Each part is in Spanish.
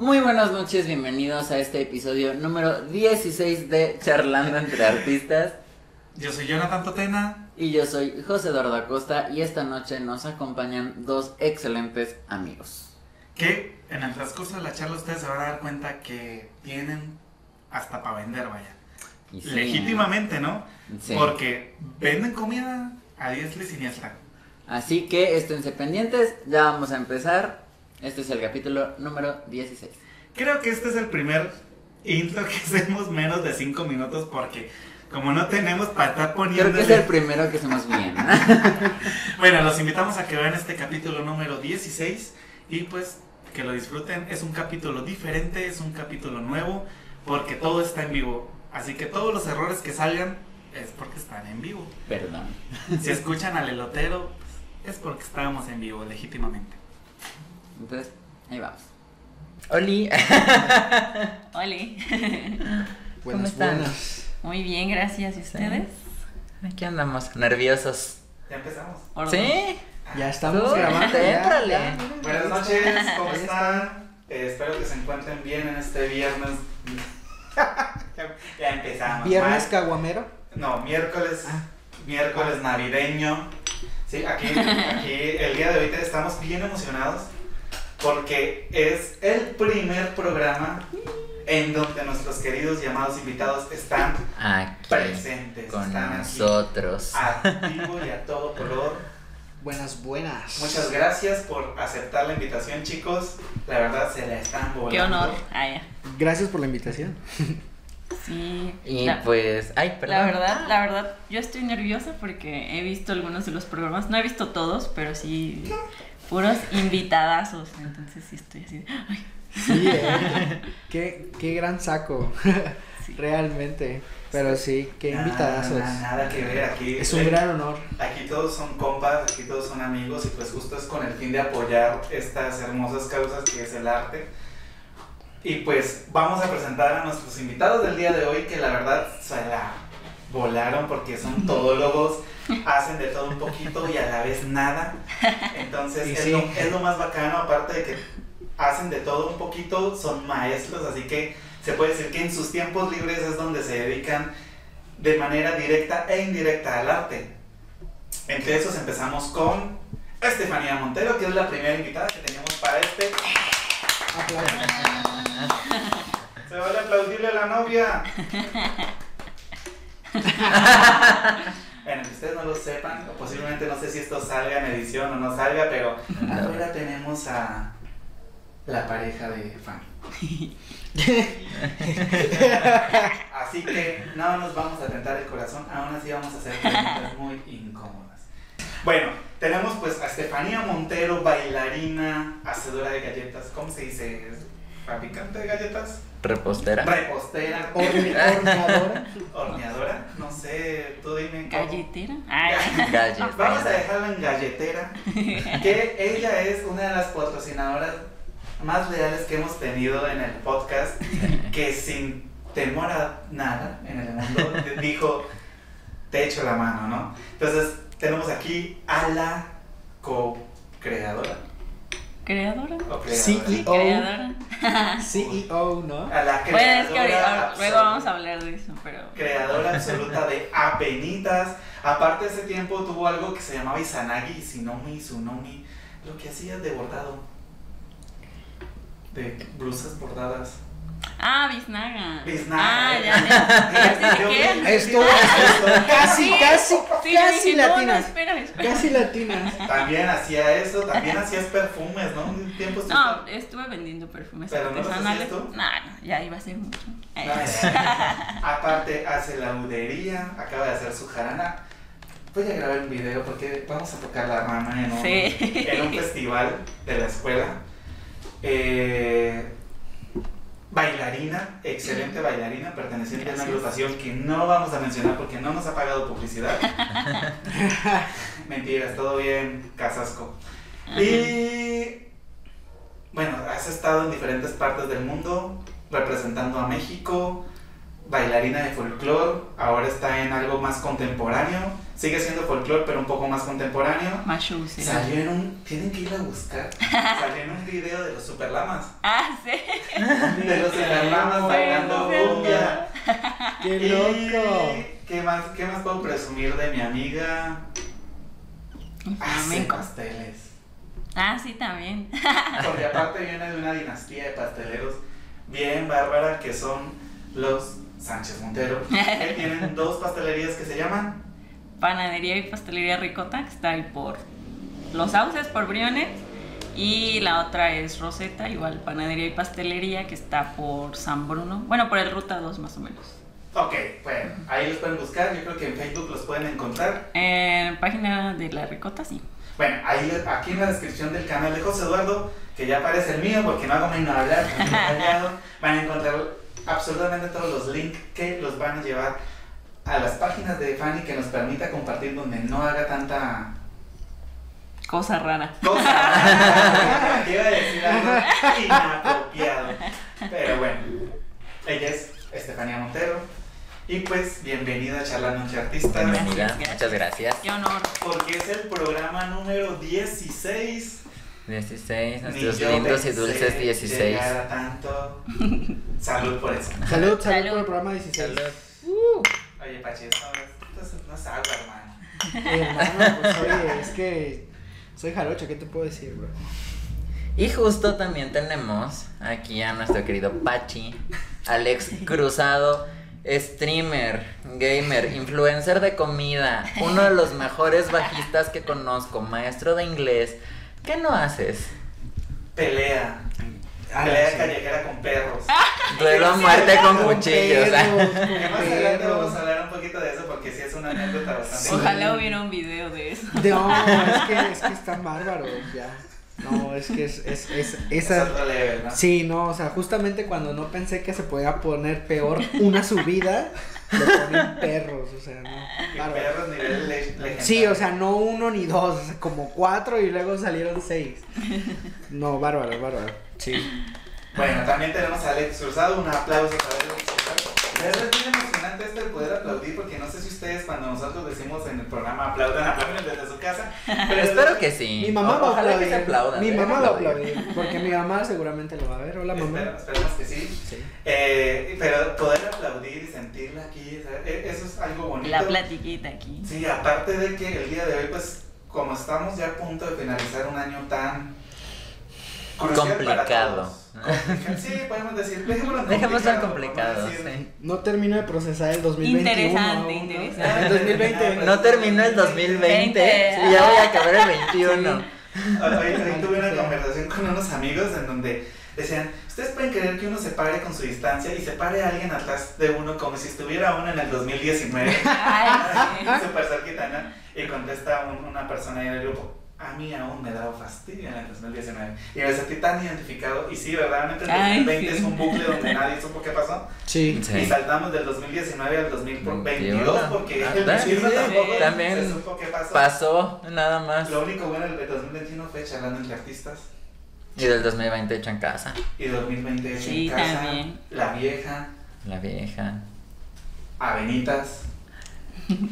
Muy buenas noches, bienvenidos a este episodio número 16 de Charlando entre Artistas. Yo soy Jonathan Totena. Y yo soy José Eduardo Acosta y esta noche nos acompañan dos excelentes amigos. Que en el transcurso de la charla ustedes se van a dar cuenta que tienen hasta para vender, vaya. Sí, Legítimamente, ¿no? sí. Porque venden comida a diestra y siniestra. Así que esténse pendientes, ya vamos a empezar. Este es el capítulo número 16. Creo que este es el primer intro que hacemos menos de 5 minutos porque como no tenemos para estar poniendo... Creo que es el primero que hacemos bien. Bueno, los invitamos a que vean este capítulo número 16 y pues que lo disfruten. Es un capítulo diferente, es un capítulo nuevo porque todo está en vivo. Así que todos los errores que salgan es porque están en vivo. Perdón. Si escuchan al elotero, pues, es porque estábamos en vivo, legítimamente. Entonces, ahí vamos. Oli. Oli. ¿Cómo están? buenas. Muy bien, gracias. ¿Y ustedes? Aquí andamos, nerviosos. Ya empezamos. ¿Sí? Ya estamos grabando. ya. Buenas noches, ¿cómo están? Eh, espero que se encuentren bien en este viernes. ya, empezamos. Viernes caguamero. No, miércoles, Ah. miércoles navideño. Sí, aquí, aquí el día de hoy estamos bien emocionados porque es el primer programa en donde nuestros queridos llamados invitados están Aquí. presentes, Con están nosotros. aquí a vivo y a todo color. Buenas, buenas. Muchas gracias por aceptar la invitación, chicos. La verdad se la están volando. Qué honor. Ah. Gracias por la invitación. Sí. Y la, pues, ay, perdón. la verdad, la verdad, yo estoy nerviosa porque he visto algunos de los programas. No he visto todos, pero sí puros invitadazos. Entonces sí estoy así. ay, Sí, eh. qué, qué gran saco. sí. Realmente. Pero sí, qué Nada, invitadazos. Nada, nada que ver aquí. Es un gran honor. Aquí todos son compas, aquí todos son amigos y pues justo es con el fin de apoyar estas hermosas causas que es el arte. Y pues vamos a presentar a nuestros invitados del día de hoy que la verdad volaron porque son todólogos, hacen de todo un poquito y a la vez nada. Entonces es, sí. lo, es lo más bacano, aparte de que hacen de todo un poquito, son maestros, así que se puede decir que en sus tiempos libres es donde se dedican de manera directa e indirecta al arte. Entre esos empezamos con Estefanía Montero, que es la primera invitada que teníamos para este. Aplausos. Se vale aplaudirle a la novia. bueno, que ustedes no lo sepan, o posiblemente no sé si esto salga en edición o no salga, pero ahora tenemos a la pareja de fan. Así que no nos vamos a tentar el corazón, aún así vamos a hacer preguntas muy incómodas. Bueno, tenemos pues a Estefanía Montero, bailarina, hacedora de galletas, ¿cómo se dice? ¿Fabricante de galletas? Repostera. Repostera, Horne- Horneadora. horneadora, no sé, tú dime. cómo. Galletera. Ay, Galletera. Vamos a dejarla en galletera, que ella es una de las patrocinadoras más leales que hemos tenido en el podcast, que sin temor a nada en el mundo dijo, te echo la mano, ¿no? Entonces tenemos aquí a la co-creadora. Creadora. o creadora, CEO. Creadora. CEO, ¿no? A la Bueno, es que creadora ahorita- luego absoluta. vamos a hablar de eso, pero. creadora absoluta de Apenitas. Aparte de ese tiempo tuvo algo que se llamaba Izanagi, Sinomi, Tsunomi, lo que hacía de bordado. De blusas bordadas. Ah, biznaga. Biznaga. Ah, ya, ya. ¿Ya sé de qué? Esto, casi, Sí, casi, Sí, casi dije, no, no, latinas. espera, espera. Casi latinas. También hacía eso, también hacías perfumes, ¿no? Un tiempo No, estuve vendiendo perfumes ¿Pero no artesanales. hacías tú? No, no, ya iba a ser mucho. Aparte hace laudería, acaba de hacer su jarana. Voy a grabar un video porque vamos a tocar la rama en un, Sí. en un festival de la escuela. Eh, bailarina, excelente bailarina, perteneciente a una agrupación que no vamos a mencionar porque no nos ha pagado publicidad. Mentiras, todo bien, Casasco. Y bueno, has estado en diferentes partes del mundo representando a México, bailarina de folclore, ahora está en algo más contemporáneo, sigue siendo folclore pero un poco más contemporáneo. Más shows, sí. Salió en un, tienen que ir a buscar, salió en un video de los Superlamas. Ah, sí. programas bailando cumbia. ¡Qué Y, loco! ¿qué más, ¿Qué más puedo presumir de mi amiga? Hace Flamenco. pasteles. Ah, sí, también. Porque aparte viene de una dinastía de pasteleros bien bárbara que son los Sánchez Montero. que tienen dos pastelerías que se llaman. Panadería y pastelería Ricota, que está ahí por Los Sauces, por Briones. Y la otra es Rosetta, igual panadería y pastelería, que está por San Bruno. Bueno, por el Ruta 2 más o menos. Ok, bueno, ahí los pueden buscar. Yo creo que en Facebook los pueden encontrar. Eh, página de la Ricota, sí. Bueno, ahí aquí en la descripción del canal de José Eduardo, que ya aparece el mío porque no hago menos hablar, van a encontrar absolutamente todos los links que los van a llevar a las páginas de Fanny que nos permita compartir donde no haga tanta Cosa rara. cosa. Iba a decir algo inapropiado. Pero bueno, ella es Estefanía Montero. Y pues, bienvenida a Charlando entre Artistas. Bienvenida, gracias. muchas gracias. Qué honor. Porque es el programa número 16. 16, Ni nuestros lindos y dulces 16. llegar a tanto. Salud por eso. Salud, salud, Salud. por el programa 16. Oye, Pachi, esto no es, agua, hermano. Hermano, pues oye, es que soy jarocho, ¿qué te puedo decir, bro? Y justo también tenemos aquí a nuestro querido Pachi, Alex Cruzado, streamer, gamer, influencer de comida, uno de los mejores bajistas que conozco, maestro de inglés. ¿Qué no haces? Pelea. Ah, Pelea sí. callejera con perros. Duelo a muerte con Con cuchillos. con más adelante vamos a hablar un poquito de eso porque sí es una anécdota bastante. Sí. Ojalá hubiera un video de eso. No, es que, es que están bárbaros, ya. No, es que es, es, es, Es esa... otro level, ¿no? Sí, no, o sea, justamente cuando no pensé que se podía poner peor una subida, le ponen perros, o sea, no. Perros nivel legendario. Sí, o sea, no uno ni dos, o sea, como cuatro y luego salieron seis. No, bárbaro, bárbaro. Sí. Bueno, también tenemos a Alex Cruzado. Un aplauso para Alex Cruzado. Esto de poder aplaudir porque no sé si ustedes cuando nosotros decimos en el programa aplaudan, aplauden desde su casa. Pero Espero que sí. Mi mamá O- va a Ojalá que aplaudir. se aplaudan. Mi mamá va a aplaudir. aplaudir, porque mi mamá seguramente lo va a ver. Hola, mamá. Espero- esperemos que sí. Sí. Eh, pero poder aplaudir y sentirla aquí, e- eso es algo bonito. La platiquita aquí. Sí, aparte de que el día de hoy, pues, como estamos ya a punto de finalizar un año tan Complicado. Sí, podemos decir, dejémoslo Dejemos tan complicado, a sí. No termino de procesar el 2021. Interesante, ¿no? interesante. El 2020. No terminó el 2020 Veinte. y ya voy a acabar el 21. Hoy, hoy tuve una Sí. conversación con unos amigos en donde decían, ustedes pueden creer que uno se pare con su distancia y se pare alguien atrás de uno como si estuviera uno en el 2019, Ay, sí. súper cerquita, ¿no? Y contesta un- una persona ahí en el grupo, a mí aún me daba fastidio en el 2019. Y me sentí tan identificado, y sí, verdaderamente el Ay, 2020 sí. es un bucle donde nadie supo qué pasó. Sí. Sí. Y saltamos del 2019 al 2022 21. porque Ah, el también, 21 tampoco también se supo qué pasó. Pasó, nada más. Lo único bueno del 2021 fue charlando entre artistas. Y del 2020 hecho en casa. Y 2020 es Sí, en casa, también. La Vieja, La vieja. Avenitas.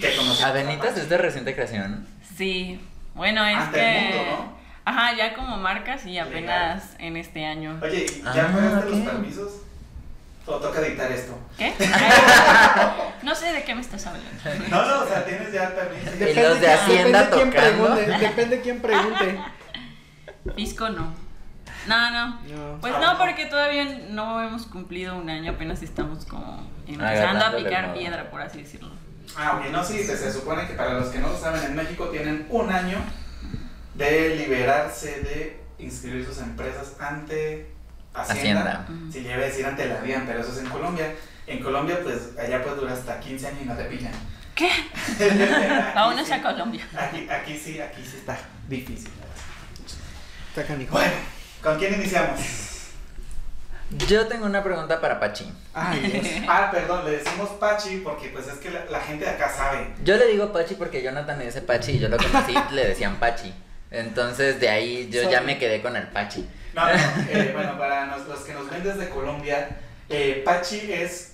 Que Avenitas es de reciente creación. Sí, bueno, es Ante que. el mundo, ¿no? Ajá, ya como marcas y apenas en este año. Oye, ¿y ¿ya Ah, pagaste los ok. permisos? ¿O toca editar esto? ¿Qué? no sé de qué me estás hablando. No, no, o sea, tienes ya permiso. Y los de quién- Hacienda depende quién pregunte, depende quién pregunte. Pisco no. No, no. No. Pues no, porque todavía no hemos cumplido un año, apenas estamos como empezando a picar piedra, por así decirlo. Ah, ok, no, sí, se, se supone que para los que no lo saben, en México tienen un año de liberarse de inscribir sus empresas ante Hacienda. Hacienda. Ujú. Si lleva a decir ante la DIAN, pero eso es en Colombia. En Colombia, pues allá puede durar hasta 15 años y no te pillan. ¿Qué? Vámonos sí, a Colombia. Aquí, aquí sí, aquí sí está difícil. Bueno, ¿con quién iniciamos? Yo tengo una pregunta para Pachi. Ay, Dios. Ah, perdón, le decimos Pachi porque pues es que la, la gente de acá sabe. Yo le digo Pachi porque Jonathan me dice Pachi y yo lo conocí le decían Pachi. Entonces de ahí yo ya me quedé con el Pachi. No, no, eh, bueno, para nos- los que nos ven desde Colombia, eh, Pachi es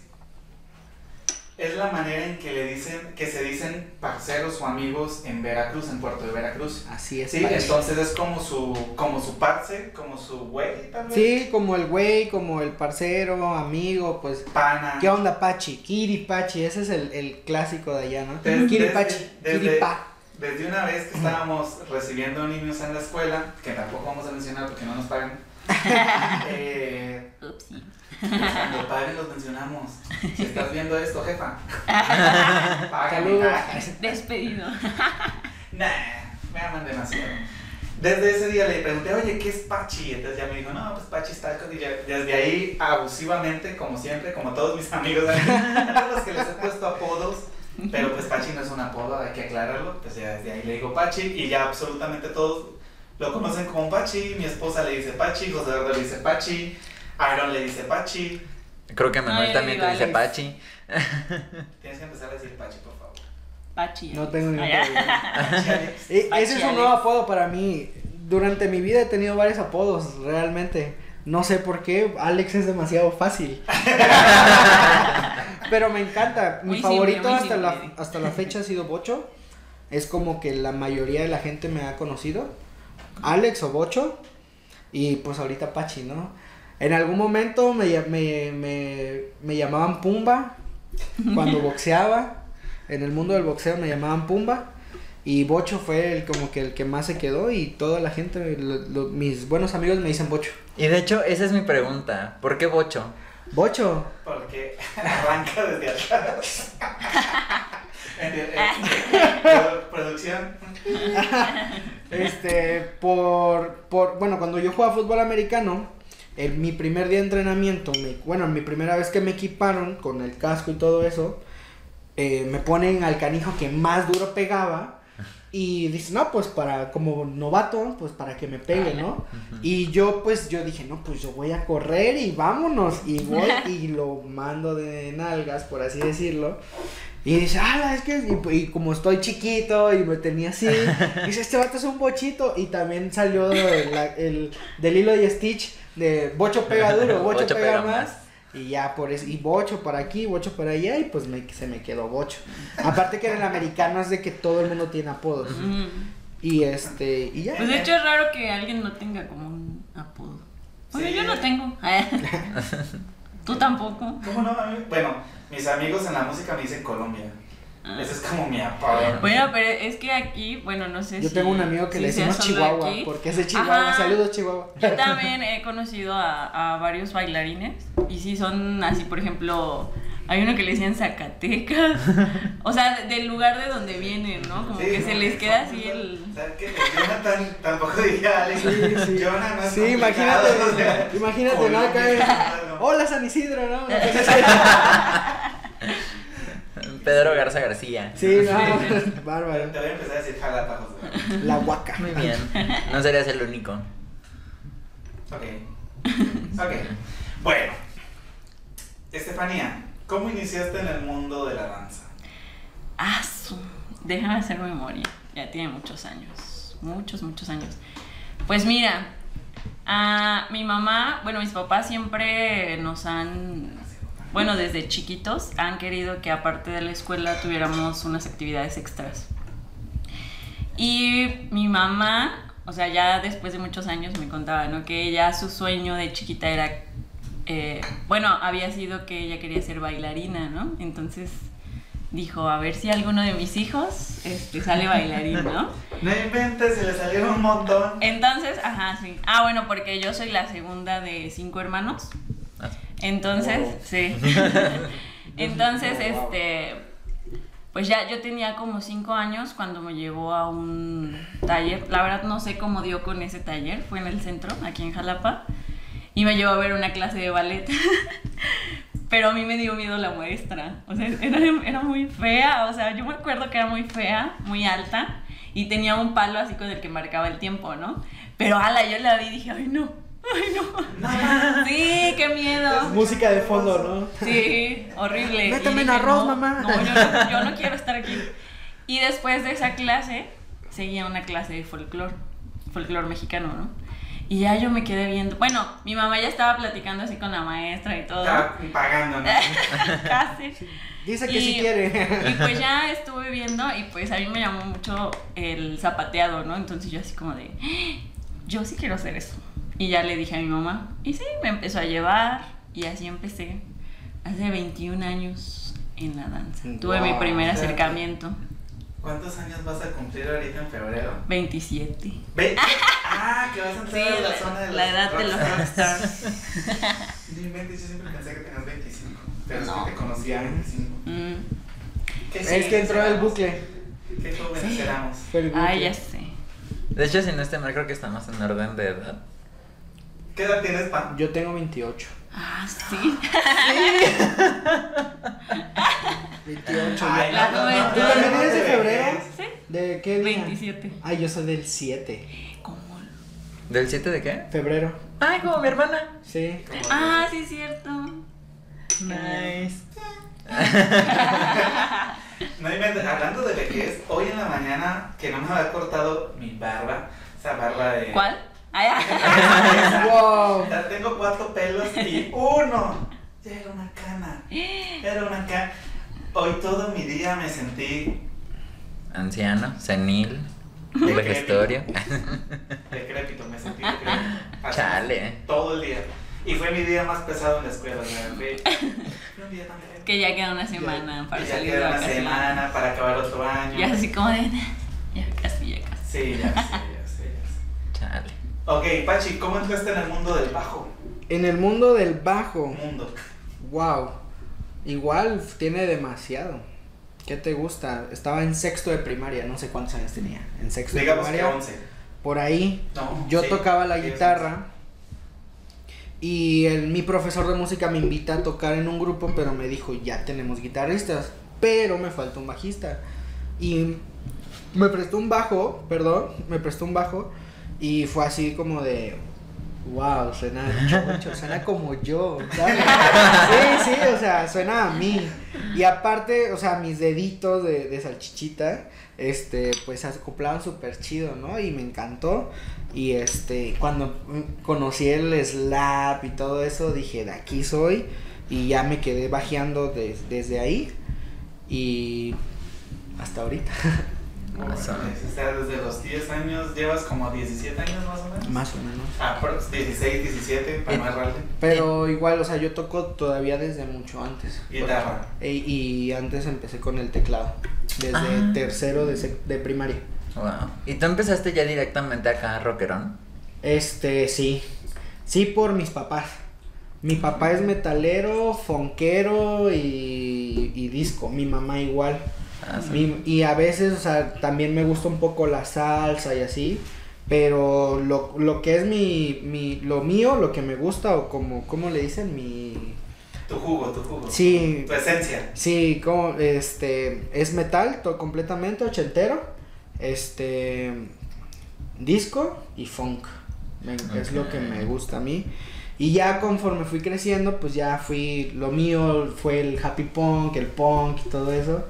es la manera en que le dicen, que se dicen parceros o amigos en Veracruz, en Puerto de Veracruz. Así es. Sí, entonces es como su, como su parce, como su güey, tal vez. Sí, como el güey, como el parcero, amigo, pues. Pana. ¿Qué onda, Pachi? Kiripachi, ese es el, el clásico de allá, ¿no? Desde- Kiripachi, desde- Kiripa. Desde una vez que estábamos recibiendo niños en la escuela, que tampoco vamos a mencionar porque no nos pagan, eh, Upsi. Cuando paguen los mencionamos. Si estás viendo esto, jefa, págame. Despedido. Nah, me aman demasiado. Desde ese día le pregunté, oye, ¿qué es Pachi? Entonces ya me dijo, no, pues Pachi está con... Y ya- desde ahí, abusivamente, como siempre, como todos mis amigos, a todos los que les he puesto apodos, pero pues Pachi no es un apodo, hay que aclararlo, pues ya desde ahí le digo Pachi y ya absolutamente todos lo conocen como Pachi, mi esposa le dice Pachi, José Eduardo le dice Pachi, Aaron le dice Pachi, Creo que Manuel Ay, también te dice. Pachi. tienes que empezar a decir Pachi, por favor. Pachi. No tengo ni Ay, idea. E- Pachi Ese es un Alex. nuevo apodo para mí. Durante mi vida he tenido varios apodos, realmente. No sé por qué, Alex es demasiado fácil. Pero me encanta. Mi Muy favorito hasta la, hasta la fecha ha sido Bocho. Es como que la mayoría de la gente me ha conocido. Alex o Bocho. Y pues ahorita Pachi, ¿no? En algún momento me, me, me, me llamaban Pumba. Cuando boxeaba. En el mundo del boxeo me llamaban Pumba. Y Bocho fue el como que el que más se quedó y toda la gente, lo- lo- mis buenos amigos me dicen Bocho. Y de hecho, esa es mi pregunta. ¿Por qué Bocho? Bocho. Porque arranca desde atrás. Producción. Este, por, por, bueno, cuando yo jugaba fútbol americano, en mi primer día de entrenamiento, me- bueno, mi primera vez que me equiparon con el casco y todo eso, eh, me ponen al canijo que más duro pegaba. Y dice, no, pues para, como novato, pues para que me pegue, ¿no? Y yo, pues, yo dije, no, pues yo voy a correr y vámonos. Y voy y lo mando de nalgas, por así decirlo. Y dice, ah, es que, y, y como estoy chiquito y me tenía así, dice, este vato es un bochito. Y también salió de la- el, del hilo y Stitch de bocho pega duro, bocho, Bocho pega, pega más. más. Y ya por eso, y bocho para aquí, bocho para allá, y pues me, se me quedó bocho. Aparte que en el americano es de que todo el mundo tiene apodos. Mm. Y este, y ya. Pues de hecho es raro que alguien no tenga como un apodo. Oye, Sí. yo no tengo. Tú tampoco. ¿Cómo no? Bueno, mis amigos en la música me dicen Colombia. Ah. Ese es como mi apodo. Bueno, pero es que aquí, bueno, no sé Yo si. tengo un amigo que si le sea decimos Chihuahua, aquí. porque es de Chihuahua. Ajá. Saludos, Chihuahua. Yo también he conocido a, a varios bailarines y sí son así, por ejemplo, hay uno que le decían Zacatecas, o sea, de- del lugar de donde vienen, ¿no? Como Sí, que no, se les queda no, así el... ¿sabes qué? Jonathan tampoco diría Alex. Sí, sí. No es Sí, imagínate, o sea, imagínate, ¿no? Acá. Hola San Isidro, ¿no? Pedro Garza García. Sí, Sí, no, Te bárbaro. voy a empezar a decir Jalapa, José. La huaca. Muy bien. No serías el único. Ok. Ok. Bueno. Estefanía, ¿cómo iniciaste en el mundo de la danza? Ah, su- déjame hacer memoria, ya tiene muchos años, muchos, muchos años. Pues mira, a mi mamá, bueno, mis papás siempre nos han, bueno, desde chiquitos han querido que aparte de la escuela tuviéramos unas actividades extras. Y mi mamá, o sea, ya después de muchos años me contaba, ¿no? Que ella, su sueño de chiquita era, eh, bueno, había sido que ella quería ser bailarina, ¿no? Entonces dijo, a ver si alguno de mis hijos este, sale bailarín, ¿no? No inventes, se le salieron un montón. Entonces, ajá, sí. Ah, bueno, porque yo soy la segunda de cinco hermanos. Entonces, Wow. sí. Entonces, wow. este, pues ya yo tenía como cinco años cuando me llevó a un taller. La verdad no sé cómo dio con ese taller, fue en el centro, aquí en Jalapa. Y me llevó a ver una clase de ballet. Pero a mí me dio miedo la maestra. O sea, era, era muy fea. O sea, yo me acuerdo que era muy fea, muy alta. Y tenía un palo así con el que marcaba el tiempo, ¿no? Pero ala, yo la vi y dije, ay no, ay no. Sí, qué miedo. Música de fondo, ¿no? Sí, horrible. Y Méteme en arroz, no, mamá. No yo, no, yo no quiero estar aquí. Y después de esa clase, seguía una clase de folclore, folclore mexicano, ¿no? Y ya yo me quedé viendo. Bueno, mi mamá ya estaba platicando así con la maestra y todo. Estaba pagando, ¿no? Casi. Dice que Y- sí quiere. Y pues ya estuve viendo y pues a mí me llamó mucho el zapateado, ¿no? Entonces yo así como de, "Ah, yo sí quiero hacer eso. Y ya le dije a mi mamá. Y sí, me empezó a llevar y así empecé. Hace 21 años en la danza. Tuve mi Wow. primer acercamiento. ¿Cuántos años vas a cumplir ahorita en febrero? 27. Ve. Ah, que vas a Sí, entrar a la, la, zona de la los edad de los rockstars. yo siempre pensé que tenías 25. Pero es No. que te conocí a 25. Mm. ¿Qué Es que entró el bucle. Qué jóvenes Sí. éramos. Ay, ya sé. De hecho, si no estoy mal, creo que estamos en orden de edad. ¿Qué edad tienes, Pam? Yo tengo 28. Ah, sí. 28. Ay, La no, no, no, juventud. no, ¿Tú también eres de febrero? ¿Sí? ¿De qué día? 27. Ay, yo soy del 7. ¿Cómo? ¿Del 7 de qué? Febrero. Ay, como mi hermana. Sí. Ah, sí, es cierto. Nice. No hablando de vejez, hoy en la mañana que no me había cortado mi barba, esa barba de. ¿Cuál? Ya. Wow. Ya tengo cuatro pelos y uno. Ya era una cana. Era una cana. Hoy todo mi día me sentí Anciano, senil, vejestorio. decrépito, me sentí decrépito. Así, Chale. Todo el día. Y fue mi día más pesado en la escuela. Fue, fue un día tan. Que ya queda una semana para Y ya salir de queda una semana para acabar otro año. Ya así como de. Ya casi, ya casi. Sí, ya sé, ya sé, ya sé. Chale. Ok, Pachi, ¿cómo entraste en el mundo del bajo? En el mundo del bajo. Mundo. Wow. Igual tiene demasiado. ¿Qué te gusta? Estaba en sexto de primaria, no sé cuántos años tenía. En sexto Digamos de que primaria. 11. Por ahí. No, Yo sí, tocaba la guitarra. Y el, mi profesor de música me invita a tocar en un grupo, pero me dijo, ya tenemos guitarristas, pero me falta un bajista. Y me prestó un bajo, perdón, me prestó un bajo y fue así como de, wow, suena chocho, suena como yo, ¿sabes? Sí, sí, o sea, suena a mí. Y aparte, o sea, mis deditos de, de salchichita, este, pues se acoplaban súper chido, ¿no? Y me encantó. Y este, cuando conocí el slap y todo eso, dije, de aquí soy. Y ya me quedé bajeando des- desde ahí. Y hasta ahorita. Awesome. O sea, desde los 10 años, llevas como 17 años más o menos. Más o menos. Ah, por 16, 17, para no errarle. Pero igual, o sea, yo toco todavía desde mucho antes. Guitarra. E- y antes empecé con el teclado. Desde Ah. tercero de, sec- de primaria. Wow. ¿Y tú empezaste ya directamente acá, rockerón? Este, sí. Sí, por mis papás. Mi papá es metalero, fonquero y, y disco. Mi mamá igual. Ah, sí. Y a veces, o sea, también me gusta un poco la salsa y así. Pero lo, lo que es mi, mi, lo mío, lo que me gusta, o como, ¿cómo le dicen? Mi... Tu jugo, tu jugo. Sí, Tu esencia. Sí, como este es metal todo completamente ochentero, este disco y funk. Me- Es lo que me gusta a mí. Y ya conforme fui creciendo, pues ya fui lo mío fue el happy punk, el punk y todo eso.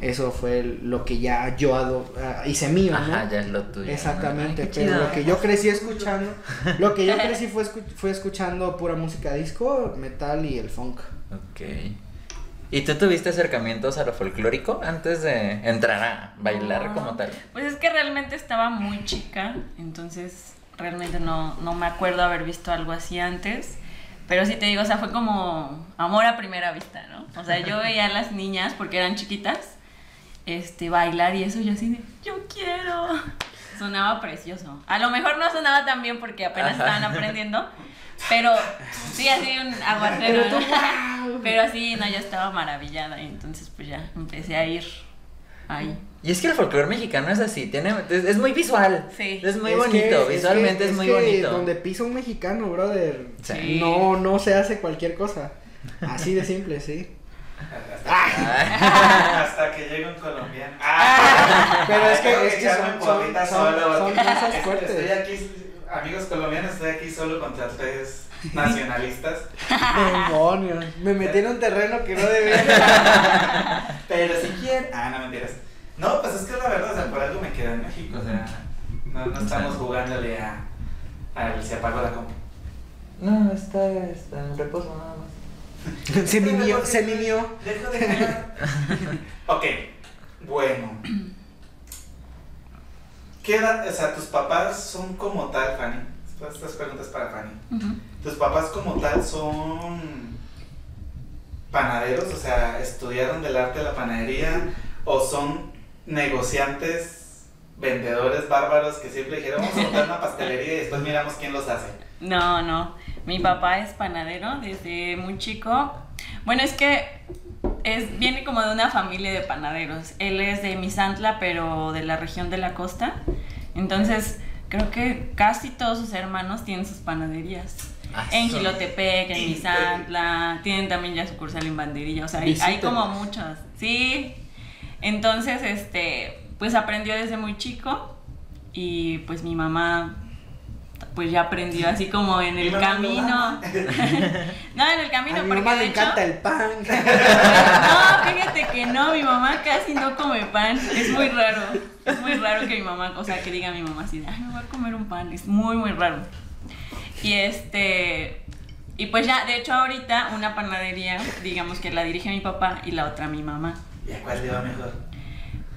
Eso fue lo que ya yo ado- ah, hice mío, ¿no? Ajá, ya es lo tuyo. ¿no? Exactamente, pero lo que yo crecí escuchando, lo que yo crecí fue, escu- fue escuchando pura música disco, metal y el funk. Ok. ¿Y tú tuviste acercamientos a lo folclórico antes de entrar a bailar No. como tal? Pues es que realmente estaba muy chica, entonces realmente no, no me acuerdo haber visto algo así antes. Pero sí te digo, o sea, fue como amor a primera vista, ¿no? O sea, yo veía a las niñas, porque eran chiquitas, este, bailar y eso, yo así de, yo quiero. Sonaba precioso. A lo mejor no sonaba tan bien porque apenas Ajá. estaban aprendiendo, pero sí, así un aguacero. Pero ¿no? Pero sí, no, yo estaba maravillada y entonces pues ya empecé a ir ahí. Y es que el folclore mexicano es así, tiene, es, es muy visual. Sí. Es muy Es bonito, que- visualmente que- es, muy que bonito. Donde pisa un mexicano, brother. Sí. No, no se hace cualquier cosa. Así de simple, sí. Ah, Hasta que llegue un colombiano. Ah, Pero es que, es que son, son, son, solo. son cosas Estoy fuertes. aquí, amigos colombianos, estoy aquí solo contra ustedes nacionalistas. Demonios. Me metí en un terreno que no debía. Pero si quieren. Ah, no mentiras. No, pues es que la verdad, o sea, por algo me quedé en México. O sea, no, no estamos jugándole a, A ver, se apagó la compu. No, está, está en reposo nada más. Se mimió, se mimió. Dejo de jugar. ok, bueno. ¿Qué edad, o sea, tus papás son como tal, Fanny? Estas- preguntas para Fanny. ¿Tus papás como tal son panaderos? O sea, ¿estudiaron del arte de la panadería? ¿O son negociantes, vendedores bárbaros que siempre dijeron, vamos a montar una pastelería y después miramos quién los hace? No, no. Mi papá es panadero desde muy chico. Bueno, es que es, viene como de una familia de panaderos. Él es de Misantla, pero de la región de la costa. Entonces, creo que casi todos sus hermanos tienen sus panaderías. Ah, En Gilotepec, en Misantla, tienen también ya sucursal en Banderilla, o sea, hay, hay como muchos, sí. Entonces, este, pues aprendió desde muy chico y pues mi mamá, pues ya aprendió así como en el camino. No, en el camino, A mi porque mamá de le hecho, encanta el pan. no, fíjate que no, mi mamá casi no come pan. Es muy raro. Es muy raro que mi mamá, o sea, que diga mi mamá así, de, ay, me voy a comer un pan. Es muy, muy raro. Y este. Y pues ya, de hecho, ahorita una panadería, digamos que la dirige mi papá y la otra mi mamá. ¿Y a cuál le va mejor?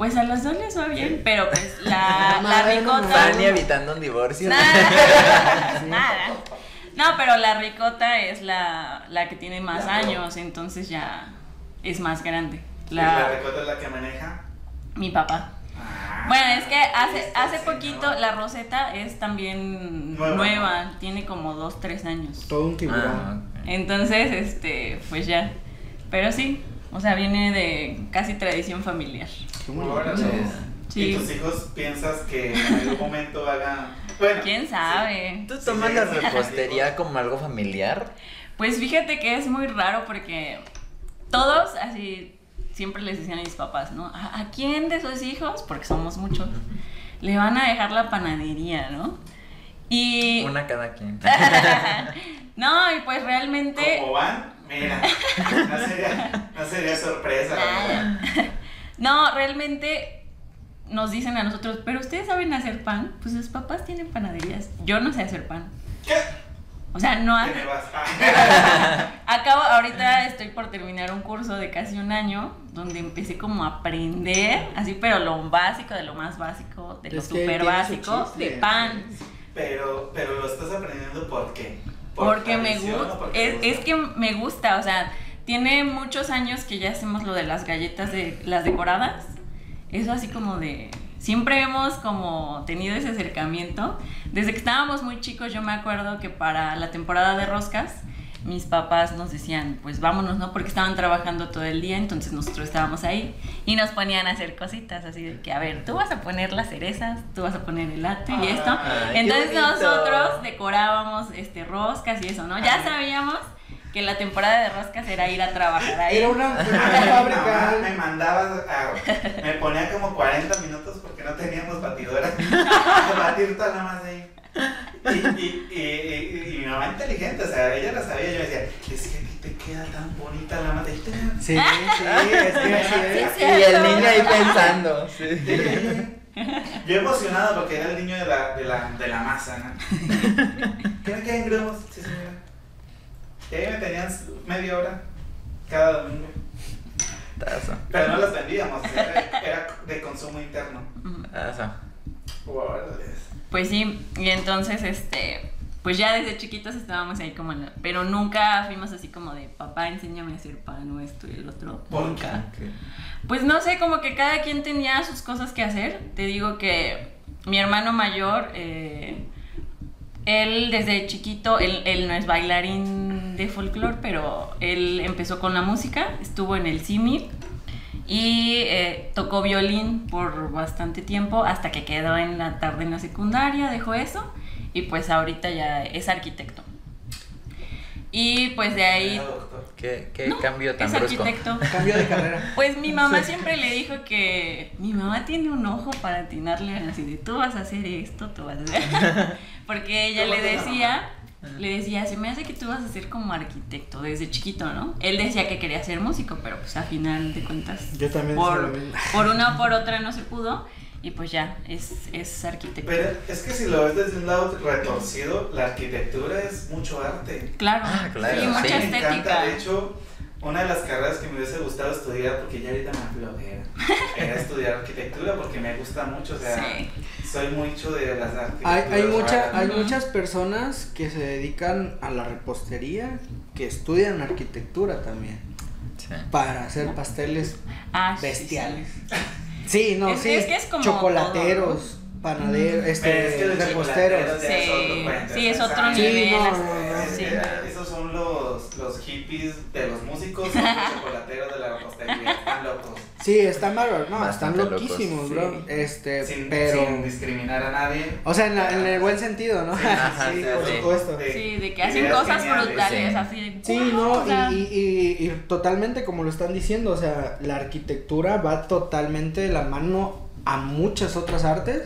Pues a las dos les va bien, pero pues la, la Madre, ricota. Fanny evitando un divorcio. Nada, nada. No, pero la ricota es la, la que tiene más La- años, entonces ya es más grande. ¿La, La, ricota es la que maneja? mi papá. Ah, Bueno, es que hace, hace señor. poquito la Roseta es también Nueva. nueva, tiene como dos, tres años. Todo un Ah, tiburón. ok. Entonces, este, pues ya. Pero sí, o sea, viene de casi tradición familiar. Qué. Órale. Sí. ¿Y tus hijos piensas que en algún momento hagan... Bueno, ¿Quién sabe? ¿Tú tomas sí, la sí. repostería como algo familiar? Pues fíjate que es muy raro porque todos así siempre les decían a mis papás, ¿no? ¿A, a quién de sus hijos, porque somos muchos, le van a dejar la panadería, ¿no? Y Una cada quien. no, y pues realmente ¿Cómo van? Mira, no sería, no sería sorpresa. la verdad. no, realmente nos dicen a nosotros, pero ustedes saben hacer pan, pues sus papás tienen panaderías. Yo no sé hacer pan. ¿Qué? O sea, no ¿Qué ha- me vas? Ah. Acabo, ahorita estoy por terminar un curso de casi un año donde empecé como a aprender, así, pero lo básico, de lo más básico, de lo súper básico, de pan. Pero, pero lo estás aprendiendo ¿por qué? ¿Por Porque me gusta, es, es que me gusta, o sea, tiene muchos años que ya hacemos lo de las galletas de las decoradas. Eso así como de siempre hemos como tenido ese acercamiento. Desde que estábamos muy chicos, yo me acuerdo que para la temporada de roscas mis papás nos decían, pues vámonos, ¿no? Porque estaban trabajando todo el día, entonces nosotros estábamos ahí y nos ponían a hacer cositas, así de que, a ver, tú vas a poner las cerezas, tú vas a poner el latte y esto. Ay, qué entonces nosotros decorábamos este roscas y eso, ¿no? Ya sabíamos que la temporada de roscas era ir a trabajar ahí. Era una, una A mi mamá fábrica. me mandaba a, me ponía como 40 minutos porque no teníamos batidora batir toda la masa ahí. Y, y, y, y- y mi mamá inteligente, o sea, ella lo sabía, yo me decía, es que a ti te queda tan bonita la masa. Y te- Sí, sí, es que así es. Sí, Y el niño ahí pensando. Sí. Yo emocionado porque era el niño de la, de la, de la masa, ¿no? ¿Qué me quedan grumos? Sí, señora. Y ahí me tenían media hora cada domingo. Pero no las vendíamos, era, de consumo interno. Pues sí, y entonces, este, pues ya desde chiquitos estábamos ahí como en la, pero nunca fuimos así como de, papá, enséñame a hacer pan o esto y el otro. ¿Por nunca. Pues no sé, como que cada quien tenía sus cosas que hacer. Te digo que mi hermano mayor, eh, él desde chiquito, él, él no es bailarín de folclore, pero él empezó con la música, estuvo en el CIMI y eh, tocó violín por bastante tiempo hasta que quedó en la tarde en la secundaria, dejó eso y pues ahorita ya es arquitecto. Y pues de ahí doctor. ¿Qué, qué No, cambio tan es brusco? arquitecto. Cambio de carrera. Pues mi mamá siempre le dijo que mi mamá tiene un ojo para atinarle así de tú vas a hacer esto, tú vas a hacer. Porque ella ¿Cómo le decía, le decía, se me hace que tú vas a ser como arquitecto desde chiquito, ¿no? Él decía que quería ser músico, pero pues a final de cuentas Yo también por, por una o por otra no se pudo. Y pues ya, es, es arquitectura. Pero es que si lo ves desde un lado retorcido, la arquitectura es mucho arte. Claro, Ah, claro, sí, sí. mucha Me encanta, estética. de hecho, una de las carreras que me hubiese gustado estudiar, porque ya ahorita me flojera, era estudiar arquitectura porque me gusta mucho, o sea, Sí. soy mucho de las Hay, arquitecturas. hay, mucha, raras. hay muchas personas que se dedican a la repostería, que estudian arquitectura también, Sí. para hacer pasteles Ah, bestiales. sí. Sí, no, Es- sí. es que es como Chocolateros, panaderos, Pero es que este, los reposteros. es Sí, sí, es otro Sí, nivel. no, así. no, no, Sí. Esos son los, los hippies de los músicos, son los chocolateros de la repostería, están locos. Sí, están bárbaros, no, están locos, loquísimos, sí. bro. Este, Sin, pero. sin discriminar a nadie. O sea, en, la- en el buen sentido, ¿no? Sí, Ajá, sí, sí, por sí. supuesto. Sí, de que hacen cosas geniales. brutales, Sí. así. Sí, no, y, y, y, y totalmente como lo están diciendo, o sea, la arquitectura va totalmente de la mano a muchas otras artes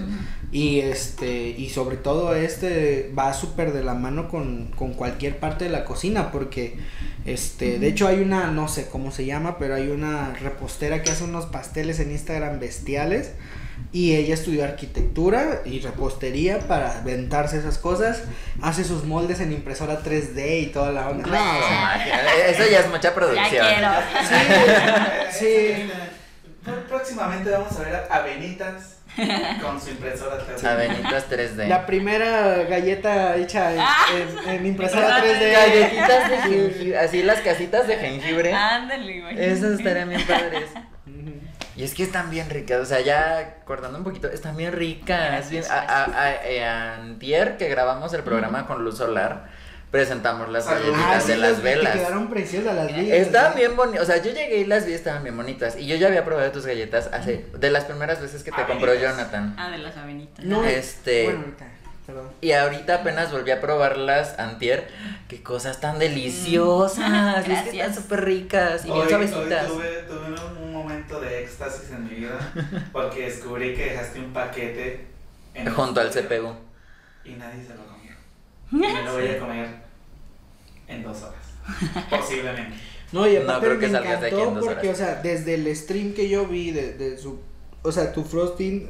y este y sobre todo este va súper de la mano con, con cualquier parte de la cocina porque este de hecho hay una no sé cómo se llama pero hay una repostera que hace unos pasteles en Instagram bestiales y ella estudió arquitectura y repostería para aventarse esas cosas hace sus moldes en impresora 3D y toda la onda No, o sea, Magia. Eso ya es mucha Ya producción. quiero. Sí. Este, Próximamente vamos a ver a Benitas con su impresora 3D. Avenitas 3D. la primera galleta hecha en, Ah. en- en impresora Impresora 3D Galletitas de jengibre. Así las casitas de jengibre. Ándale, güey. Esas estarían bien padres. Y es que están bien ricas, o sea, ya acordando un poquito, están bien ricas. Bien, a, a, a- antier que grabamos el programa con Luz Solar, presentamos las Salud. galletitas Ah, sí, de las velas. Que quedaron preciosas las vi. Estaban bien bonitas, o sea, yo llegué y las vi, estaban bien bonitas. Y yo ya había probado tus galletas hace, de las primeras veces que te compró Avenitas. Jonathan. Ah, de las avenitas. No, Este- Bueno, ahorita, perdón. Y ahorita apenas volví a probarlas antier. Qué cosas tan deliciosas. es que están Gracias. súper ricas y bien Hoy, hoy suavecitas. tuve, tuve un, momento de éxtasis en mi vida porque descubrí que dejaste un paquete en Junto al CPU. y nadie se lo comió. Y me lo voy a comer en dos horas, posiblemente. No, y No aparte creo que me salgas de aquí en encantó dos porque, o sea, desde el stream que yo vi de, de su... O sea, tu frosting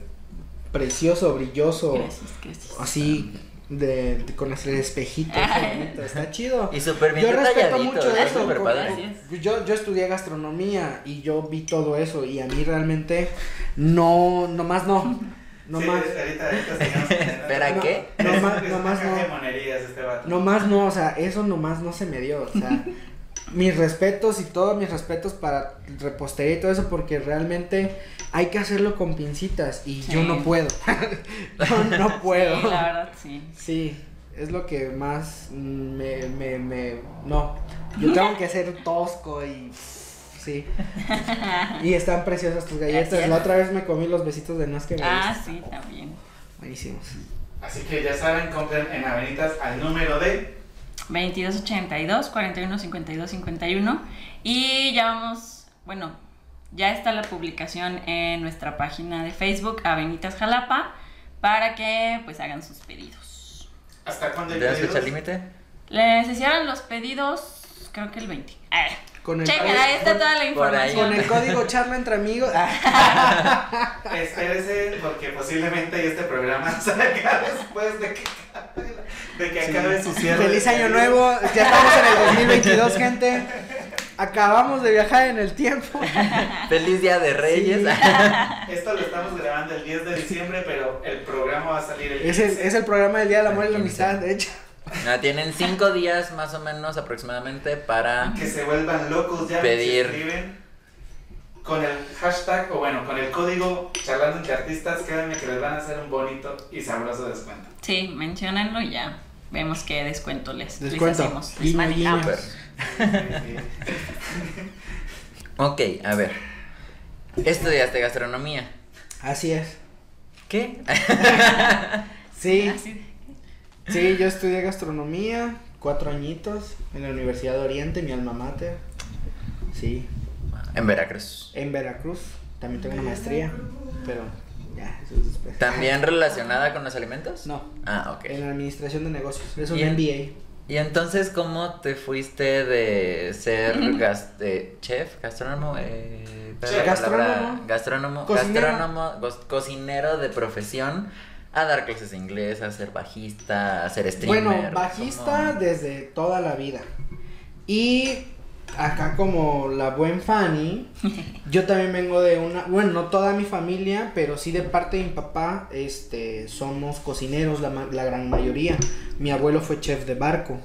precioso, brilloso, Gracias, gracias. así, de, de- con ese espejito, está chido. Y súper bien Yo respeto mucho está eso. porque padre. Yo, yo estudié gastronomía y yo vi todo eso y a mí realmente no, nomás no. No sí, más. ahorita, ¿Espera No, qué? No más, no más no. monerías este vato. No más no, o sea, eso nomás no se me dio. O sea, mis respetos y todos mis respetos para repostería y todo eso, porque realmente hay que hacerlo con pincitas y yo no puedo. yo no puedo. Sí, la verdad, sí. Sí, es lo que más me, me, me, no, yo tengo que ser tosco y, sí, y están preciosas tus galletas, Gracias. la otra vez me comí los besitos de que me Ah, sí, también. buenísimos. Así que ya saben, compren en Avenitas al número de 2282 41 52 51 y ya vamos, bueno, ya está la publicación en nuestra página de Facebook Avenitas Jalapa para que pues hagan sus pedidos. ¿Hasta cuándo hay ¿Tienes fecha límite? Les hicieron los pedidos creo que el 20. Ah, Con el, chequen, ahí está toda la información. con el código charla entre amigos, Espérese, porque posiblemente este programa salga después de que, de que acabe su cierre. feliz año nuevo, ya estamos en el 2022 gente, acabamos de viajar en el tiempo. Feliz Día de Reyes. Sí. Esto lo estamos grabando el 10 de diciembre, pero el programa va a salir el Es el, 15. es el programa del Día del Amor y la Amistad, de hecho. No, tienen cinco días más o menos aproximadamente para Que se vuelvan locos ya. Pedir. Se escriben con el hashtag, o bueno, con el código charlando entre artistas, créanme que les van a hacer un bonito y sabroso descuento. Sí, menciónenlo y ya. Vemos qué descuento les, les Descuento. hacemos. Les manejamos. Ok, a ver. Estudiaste gastronomía. Así es. ¿Qué? Sí, Así. Sí, yo estudié gastronomía, cuatro añitos, en la Universidad de Oriente, mi alma mater. Sí, En Veracruz. en Veracruz. También tengo una maestría, pero ya, eso es después. ¿También relacionada con los alimentos? No, Ah, ok. en la administración de negocios. Es un ¿Y MBA. Y entonces, ¿cómo te fuiste de ser gas- de chef, gastrónomo, eh, ¿cuál es la palabra? Gastrónomo. gastrónomo, Cocinero. gastrónomo, cocinero de profesión, a dar clases de inglés, a ser bajista, a ser streamer? Bueno, bajista desde toda la vida. Y acá como la buen Fanny, yo también vengo de una, bueno, no toda mi familia, pero sí de parte de mi papá, este, somos cocineros la, la gran mayoría. Mi abuelo fue chef de barco.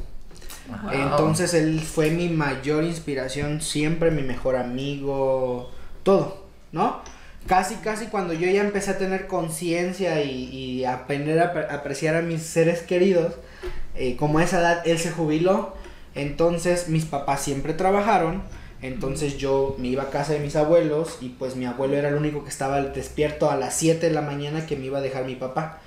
Wow. Entonces él fue mi mayor inspiración, siempre mi mejor amigo, todo, ¿no? Casi, casi cuando yo ya empecé a tener conciencia y, y aprender a apre- apreciar a mis seres queridos, eh, como a esa edad él se jubiló, entonces mis papás siempre trabajaron, entonces yo me iba a casa de mis abuelos y pues mi abuelo era el único que estaba despierto a las 7 de la mañana que me iba a dejar mi papá.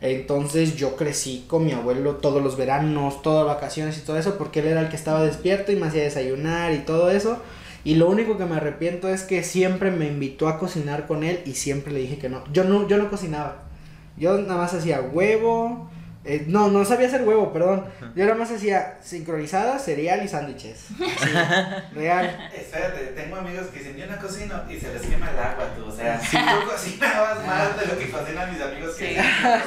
Entonces yo crecí con mi abuelo todos los veranos, todas vacaciones y todo eso, porque él era el que estaba despierto y me hacía desayunar y todo eso. Y lo único que me arrepiento es que siempre me invitó a cocinar con él y siempre le dije que no. Yo no, yo no cocinaba. Yo nada más hacía huevo. eh, no, no sabía hacer huevo, perdón. Yo nada más hacía sincronizada, cereal y sándwiches. Real. Espérate, tengo amigos que dicen, yo no cocino y se les quema el agua, tú. O sea, tú cocinabas más de lo que cocinan mis amigos que Sí.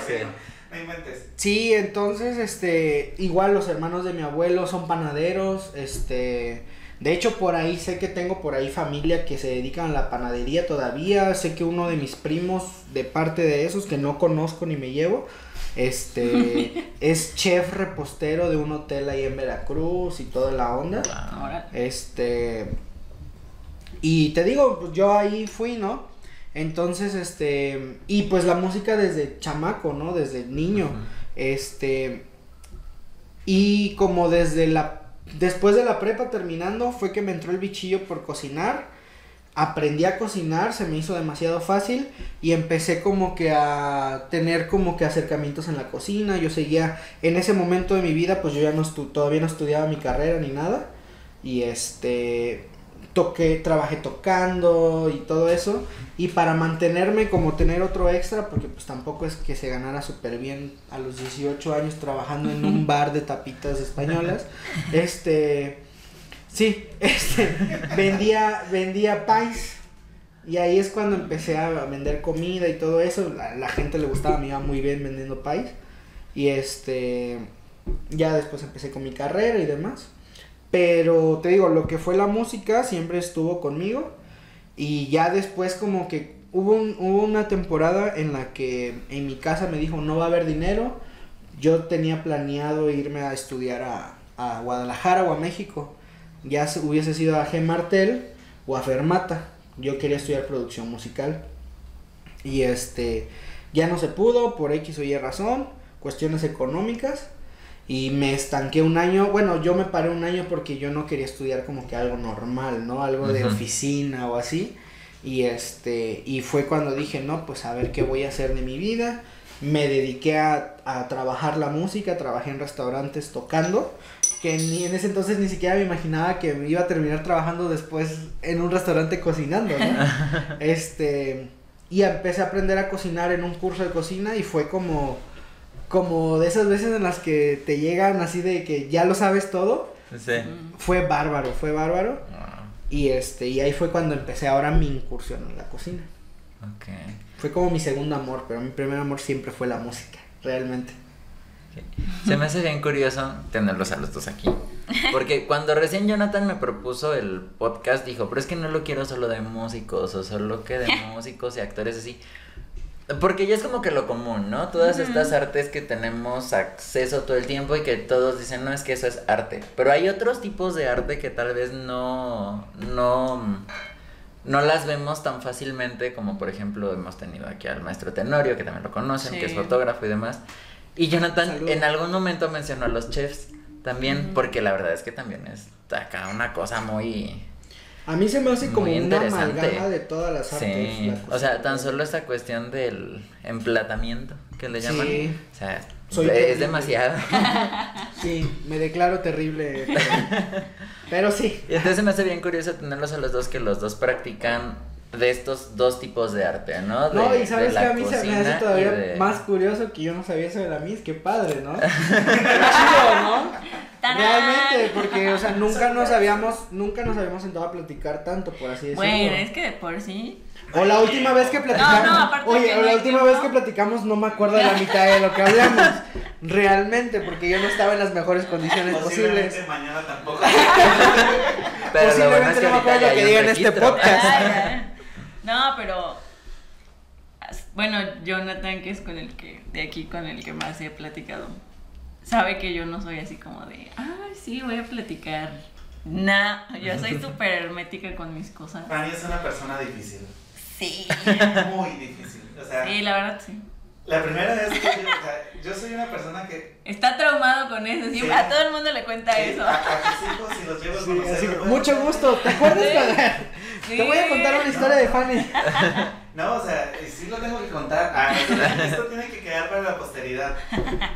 dicen. No inventes. Sí, entonces, este, igual los hermanos de mi abuelo son panaderos, este, de hecho por ahí sé que tengo por ahí familia que se dedican a la panadería todavía, sé que uno de mis primos de parte de esos que no conozco ni me llevo, este, es chef repostero de un hotel ahí en Veracruz y toda la onda. Ahora, Este. Y te digo, pues yo ahí fui, ¿no? Entonces, este. Y pues la música desde chamaco, ¿no? Desde niño. Este. Y como desde la. Después de la prepa terminando, fue que me entró el bichillo por cocinar. Aprendí a cocinar, se me hizo demasiado fácil y empecé como que a tener como que acercamientos en la cocina. Yo seguía, en ese momento de mi vida, pues yo ya no todavía no estudiaba mi carrera ni nada. Y este, toqué, trabajé tocando y todo eso. Y para mantenerme como tener otro extra, porque pues tampoco es que se ganara súper bien a los 18 años trabajando en un bar de tapitas españolas. Este, sí, este, vendía, vendía pies. Y ahí es cuando empecé a vender comida y todo eso. La, la gente le gustaba, me iba muy bien vendiendo pies. Y este, ya después empecé con mi carrera y demás. Pero te digo, lo que fue la música siempre estuvo conmigo. Y ya después como que hubo, un- hubo una temporada en la que en mi casa me dijo no va a haber dinero. Yo tenía planeado irme a estudiar a, a Guadalajara o a México. Ya se- hubiese sido a G. Martel o a Fermata. Yo quería estudiar producción musical. Y este, ya no se pudo por X o Y razón, cuestiones económicas. Y me estanqué un año, bueno, yo me paré un año porque yo no quería estudiar como que algo normal, ¿no? Algo de oficina o así. Y este, y fue cuando dije, no, pues a ver qué voy a hacer de mi vida. Me dediqué a, a trabajar la música, trabajé en restaurantes tocando, que ni en ese entonces ni siquiera me imaginaba que me iba a terminar trabajando después en un restaurante cocinando, ¿no? este, y empecé a aprender a cocinar en un curso de cocina y fue como, como de esas veces en las que te llegan así de que ya lo sabes todo. Sí. Fue bárbaro, fue bárbaro. Wow. Y este, y ahí fue cuando empecé ahora mi incursión en la cocina. Fue como mi segundo amor, pero mi primer amor siempre fue la música, realmente. Se me hace bien curioso tenerlos a los dos aquí. Porque cuando recién Jonathan me propuso el podcast, dijo, pero es que no lo quiero solo de músicos o solo que de músicos y actores así. Porque ya es como que lo común, ¿no? Todas estas artes que tenemos acceso todo el tiempo y que todos dicen, no, es que eso es arte. Pero hay otros tipos de arte que tal vez no, no, no las vemos tan fácilmente como por ejemplo hemos tenido aquí al maestro Tenorio, que también lo conocen, que es fotógrafo y demás. Y Jonathan en algún momento mencionó a los chefs también, porque la verdad es que también es acá una cosa muy... A mí se me hace como una amalgama de todas las artes. Sí, la o sea, tan solo esta cuestión del emplatamiento que le llaman. Sí. O sea, Soy es terrible. demasiado. Sí, me declaro terrible. Pero, pero sí. Y entonces me hace bien curioso tenerlos a los dos que los dos practican de estos dos tipos de arte, ¿no? De, No, y sabes que a mí se me hace todavía de- más curioso que yo no sabía eso de la mis, qué padre, ¿no? Qué chido, ¿no? ¡Tarán! Realmente, porque, o sea, nunca nos habíamos, nunca nos habíamos sentado a platicar tanto, por así decirlo. Bueno, es que de por sí. O la última vez que platicamos. No, no, aparte oye, que o no la última tiempo. vez que platicamos no me acuerdo de la mitad de lo que hablamos. Realmente, porque yo no estaba en las mejores condiciones Posiblemente posibles. mañana tampoco. Pero lo bueno es Posiblemente que no me acuerdo que diga en este podcast. Ay. No, pero. Bueno, Jonathan, que es con el que. De aquí con el que más he platicado. Sabe que yo no soy así como de. Ay, sí, voy a platicar. Nah, yo soy súper hermética con mis cosas. Fanny es una persona difícil. Sí. Muy difícil. O sea, Sí, la verdad sí. la primera vez que yo, o sea, yo soy una persona que. Está traumado con eso. Sí. A todo el mundo le cuenta sí, eso. A, a mis hijos, si los llevo a Sí, mucho gusto. ¿Te acuerdas? Sí. Te voy a contar una historia de Fanny. No, o sea, y sí lo tengo que contar. Ah, esto, esto tiene que quedar para la posteridad.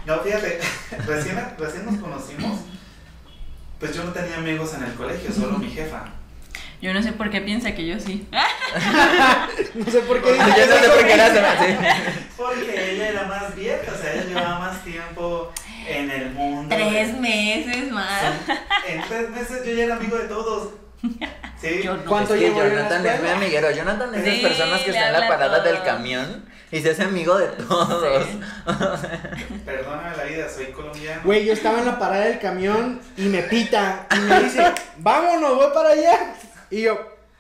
No, fíjate, recién, recién nos conocimos. Pues yo no tenía amigos en el colegio, solo mi jefa. Yo no sé por qué piensa que yo sí. No sé por qué. Yo no sé por qué la hacen así. Porque ella era más vieja, o sea, ella llevaba más tiempo en el mundo. Tres meses más. En tres meses yo ya era amigo de todos. Sí. Yo no. ¿Cuánto Es que llevo Jonathan es mi escuela? amiguero. Jonathan es de Sí, esas personas que están en la parada del camión y se hace amigo de todos. Perdóname la vida, soy colombiano. Güey, yo estaba en la parada del camión y me pita y me dice, vámonos, voy para allá. Y yo,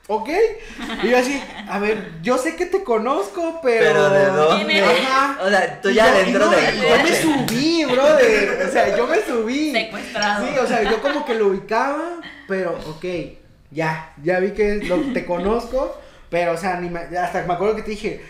ok. Y yo así, a ver, yo sé que te conozco, pero. Pero ¿de dónde? Ajá. O sea, tú ya yo- dentro no, del Yo me subí, brother. O sea, yo me subí. Secuestrado. Sí, o sea, yo como que lo ubicaba, pero ok, ya, ya vi que lo, te conozco, pero o sea, ni me- hasta me acuerdo que te dije,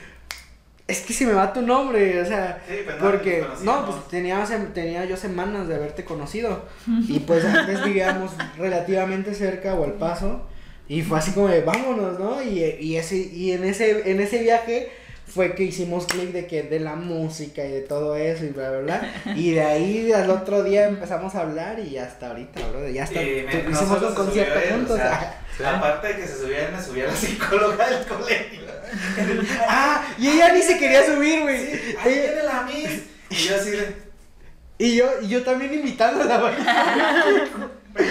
es que se me va tu nombre, o sea, Sí, pues no, porque, no, pues tenía, tenía yo semanas de haberte conocido, y pues antes vivíamos relativamente cerca o al paso, y fue así como de, vámonos, ¿no? Y, y, ese, y en, ese, en ese viaje fue que hicimos clic de que de la música y de todo eso y bla bla bla y de ahí al otro día empezamos a hablar y hasta ahorita bro ya Y me- hicimos un concierto él, o juntos sea, Sí. Aparte de que se subía me subía la psicóloga del colegio. ah y ella ni se quería subir güey Sí, ahí Ella- viene la Miss. Y yo así de. y yo y yo también invitándola güey. Pues,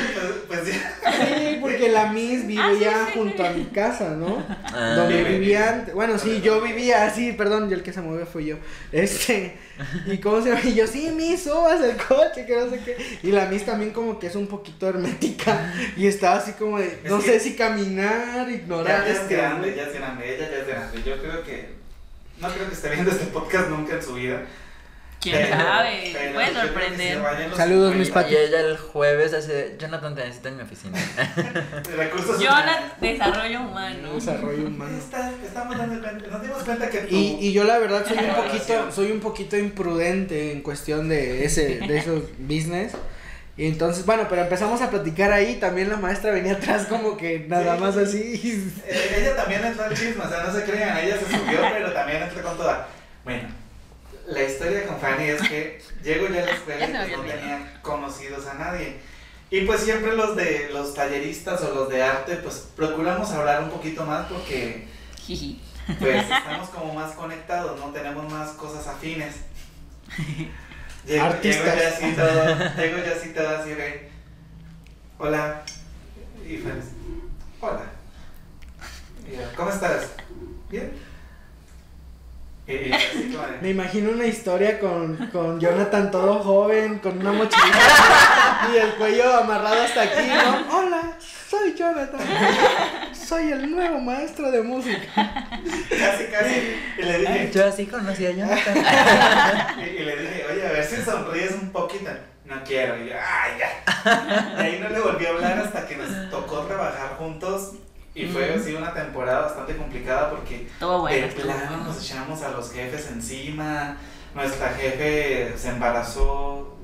pues ya. sí porque la Miss vive Ah, sí, ya sí, junto sí. a mi casa no Ah. donde vivía antes. Bueno, sí, yo vivía así, perdón, yo el que se movió fui yo. Este, y cómo se llama, y yo, sí, Miss, subas el coche, que no sé qué. Y la Miss también como que es un poquito hermética. Y estaba así como de, Es no que- sé si caminar, Ya, ignorar ya es este. grande, ya es grande. Ella ya es grande. Yo creo que. No creo que esté viendo este podcast nunca en su vida. ¿Quién Pero- sabe? pero Puede sorprender. Saludos, mis 50. Y ella el jueves hace. Jonathan te necesito en mi oficina. Recursos Jonathan, desarrollo humano. Desarrollo humano. Está- estamos dando cuenta, nos dimos cuenta que Y, y yo la verdad soy un poquito, soy un poquito imprudente en cuestión de ese, de esos business. Y entonces, bueno, pero empezamos a platicar ahí, también la maestra venía atrás como que nada Sí, más sí. así. Eh, ella también entró al chisme, o sea, no se crean, ella se subió, pero también entró con toda. Bueno, la historia con Fanny es que llego ya a la escuela y pues, no tenía conocidos a nadie. Y pues siempre los de los talleristas o los de arte, pues procuramos hablar un poquito más porque pues estamos como más conectados, no tenemos más cosas afines. Llego, Artistas. llego ya así todo, llego ya así todo así de, hola, y Fanny, hola. Y yo, ¿cómo estás? Bien. Y, y así como de, Me imagino una historia con, con Jonathan todo joven, con una mochilita y el cuello amarrado hasta aquí, ¿no? Hola, soy Jonathan. Soy el nuevo maestro de música. casi, casi. Y le dije, Yo así conocí a Jonathan. y, y le dije, oye, a ver si sonríes un poquito. No quiero. Y yo, ay, ya. Y ahí no le volví a hablar hasta que nos tocó trabajar juntos. Y fue así una temporada bastante complicada porque Todo bueno. de plano nos echamos a los jefes encima. Nuestra jefe se embarazó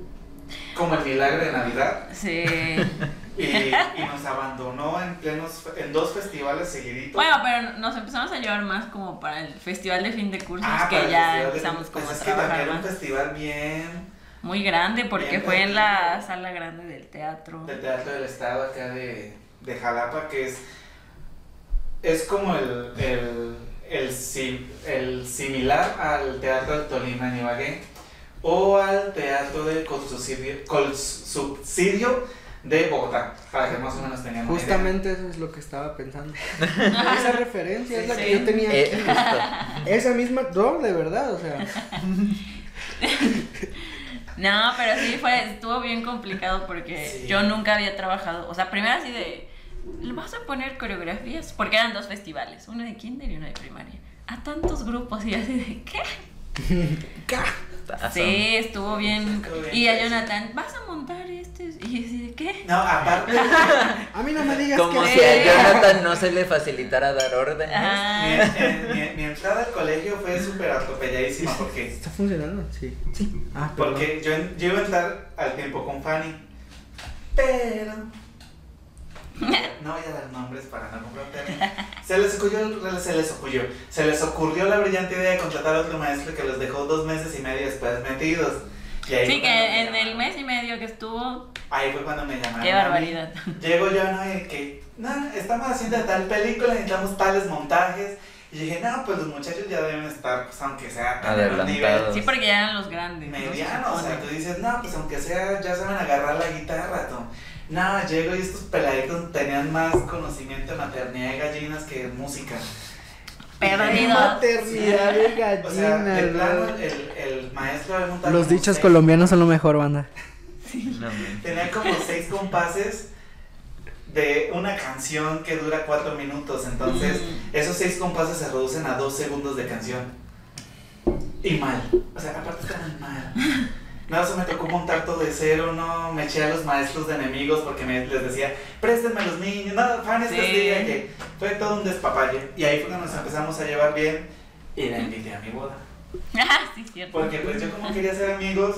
como el milagro de Navidad Sí. y, y nos abandonó en plenos en dos festivales seguiditos. Bueno, pero nos empezamos a llevar más como para el festival de fin de cursos Ah, que ya de- empezamos como pues a es que también trabajar era un más. festival bien Muy grande porque Bien fue en la sala grande del teatro. del Teatro del Estado acá de, de Jalapa, que es, es como el, el, el, si- el similar al Teatro del Tolima en Ibagué, o al Teatro de Colsubsidio, Colsubsidio de Bogotá, para que más o menos tengamos idea. Justamente eso es lo que estaba pensando. Esa referencia es la Sí. que yo tenía Eh, aquí. Esa misma, no, de verdad, o sea. No, pero sí fue, estuvo bien complicado porque Sí. yo nunca había trabajado. O sea, primero así de. ¿Le vas a poner coreografías? Porque eran dos festivales, uno de kinder y uno de primaria. A tantos grupos y así de ¿qué? Sí, estuvo bien. Estuvo bien Y a. Jonathan, ¿vas a montar este? Y así de ¿qué? No, aparte, A mí no me digas Como que si a Jonathan no se le facilitara dar órdenes. mi, Ah, eh, mi- mi entrada al colegio fue súper atropelladísima porque, ¿Está funcionando? Sí. Sí. Ah, porque yo, yo iba a entrar al tiempo con Fanny, pero no voy a dar nombres para no comprometerme. Se les ocurrió, se les ocurrió, se les ocurrió la brillante idea de contratar a otro maestro que los dejó dos meses y medio después metidos. Y ahí sí, que en llamaron. el mes y medio que estuvo, Ahí fue cuando me llamaron. qué barbaridad. Llego yo, ¿no? Y que, no, estamos haciendo tal película, necesitamos tales montajes. Y dije, no, pues los muchachos ya deben estar, pues aunque sea tan nivel Sí, porque ya eran los grandes. ¿no? Se mediano. O sea, tú dices, no, pues aunque sea, ya saben agarrar la guitarra, tú. No, llego y estos peladitos tenían más conocimiento de maternidad de gallinas que de música. Maternidad de O sea, de gallinas. plano, ¿no? el, el maestro había montado Los dichos seis- colombianos son lo mejor, banda. No, man. Tenía como seis compases de una canción que dura cuatro minutos. Entonces, Mm. esos seis compases se reducen a dos segundos de canción. Y mal. O sea, aparte estaban mal. No, eso me tocó montar todo de cero, no me eché a los maestros de enemigos porque me, les decía, préstenme los niños, no, fan este Sí. día que fue todo un despapalle. Y ahí fue cuando nos empezamos a llevar bien y la invité a mi boda. Ah, sí, cierto. Porque pues yo como quería ser amigos,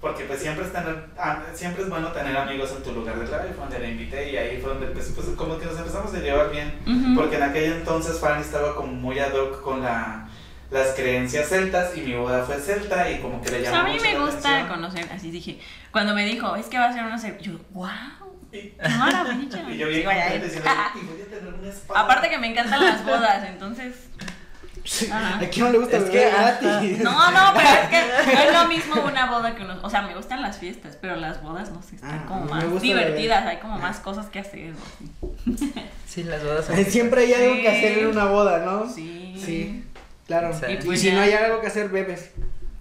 porque pues siempre es, tener, ah, siempre es bueno tener amigos en tu lugar de trabajo, y fue donde la invité y ahí fue donde pues, pues, como que nos empezamos a llevar bien. Porque en aquel entonces Fanny estaba como muy ad hoc con la, las creencias celtas y mi boda fue celta y como que le sea, llamó a conocer, así dije, cuando me dijo, es que va a ser una serie, yo, wow, qué maravilla. y yo bien Sí, vaya, contento eh. diciendo, y voy a tener una espada. Aparte que me encantan las bodas, entonces, Sí. ¿A quién no le gusta Es beber que, gratis? no, no, pero es que no es lo mismo una boda que unos, o sea, me gustan las fiestas, pero las bodas, no sé, están Ah, como más divertidas, hay como más cosas que hacer, ¿no? Sí, las bodas son. Siempre hay algo Sí. que hacer en una boda, ¿no? Sí. Sí, claro. Sí. Y, Pues si ya. no hay algo que hacer, bebes.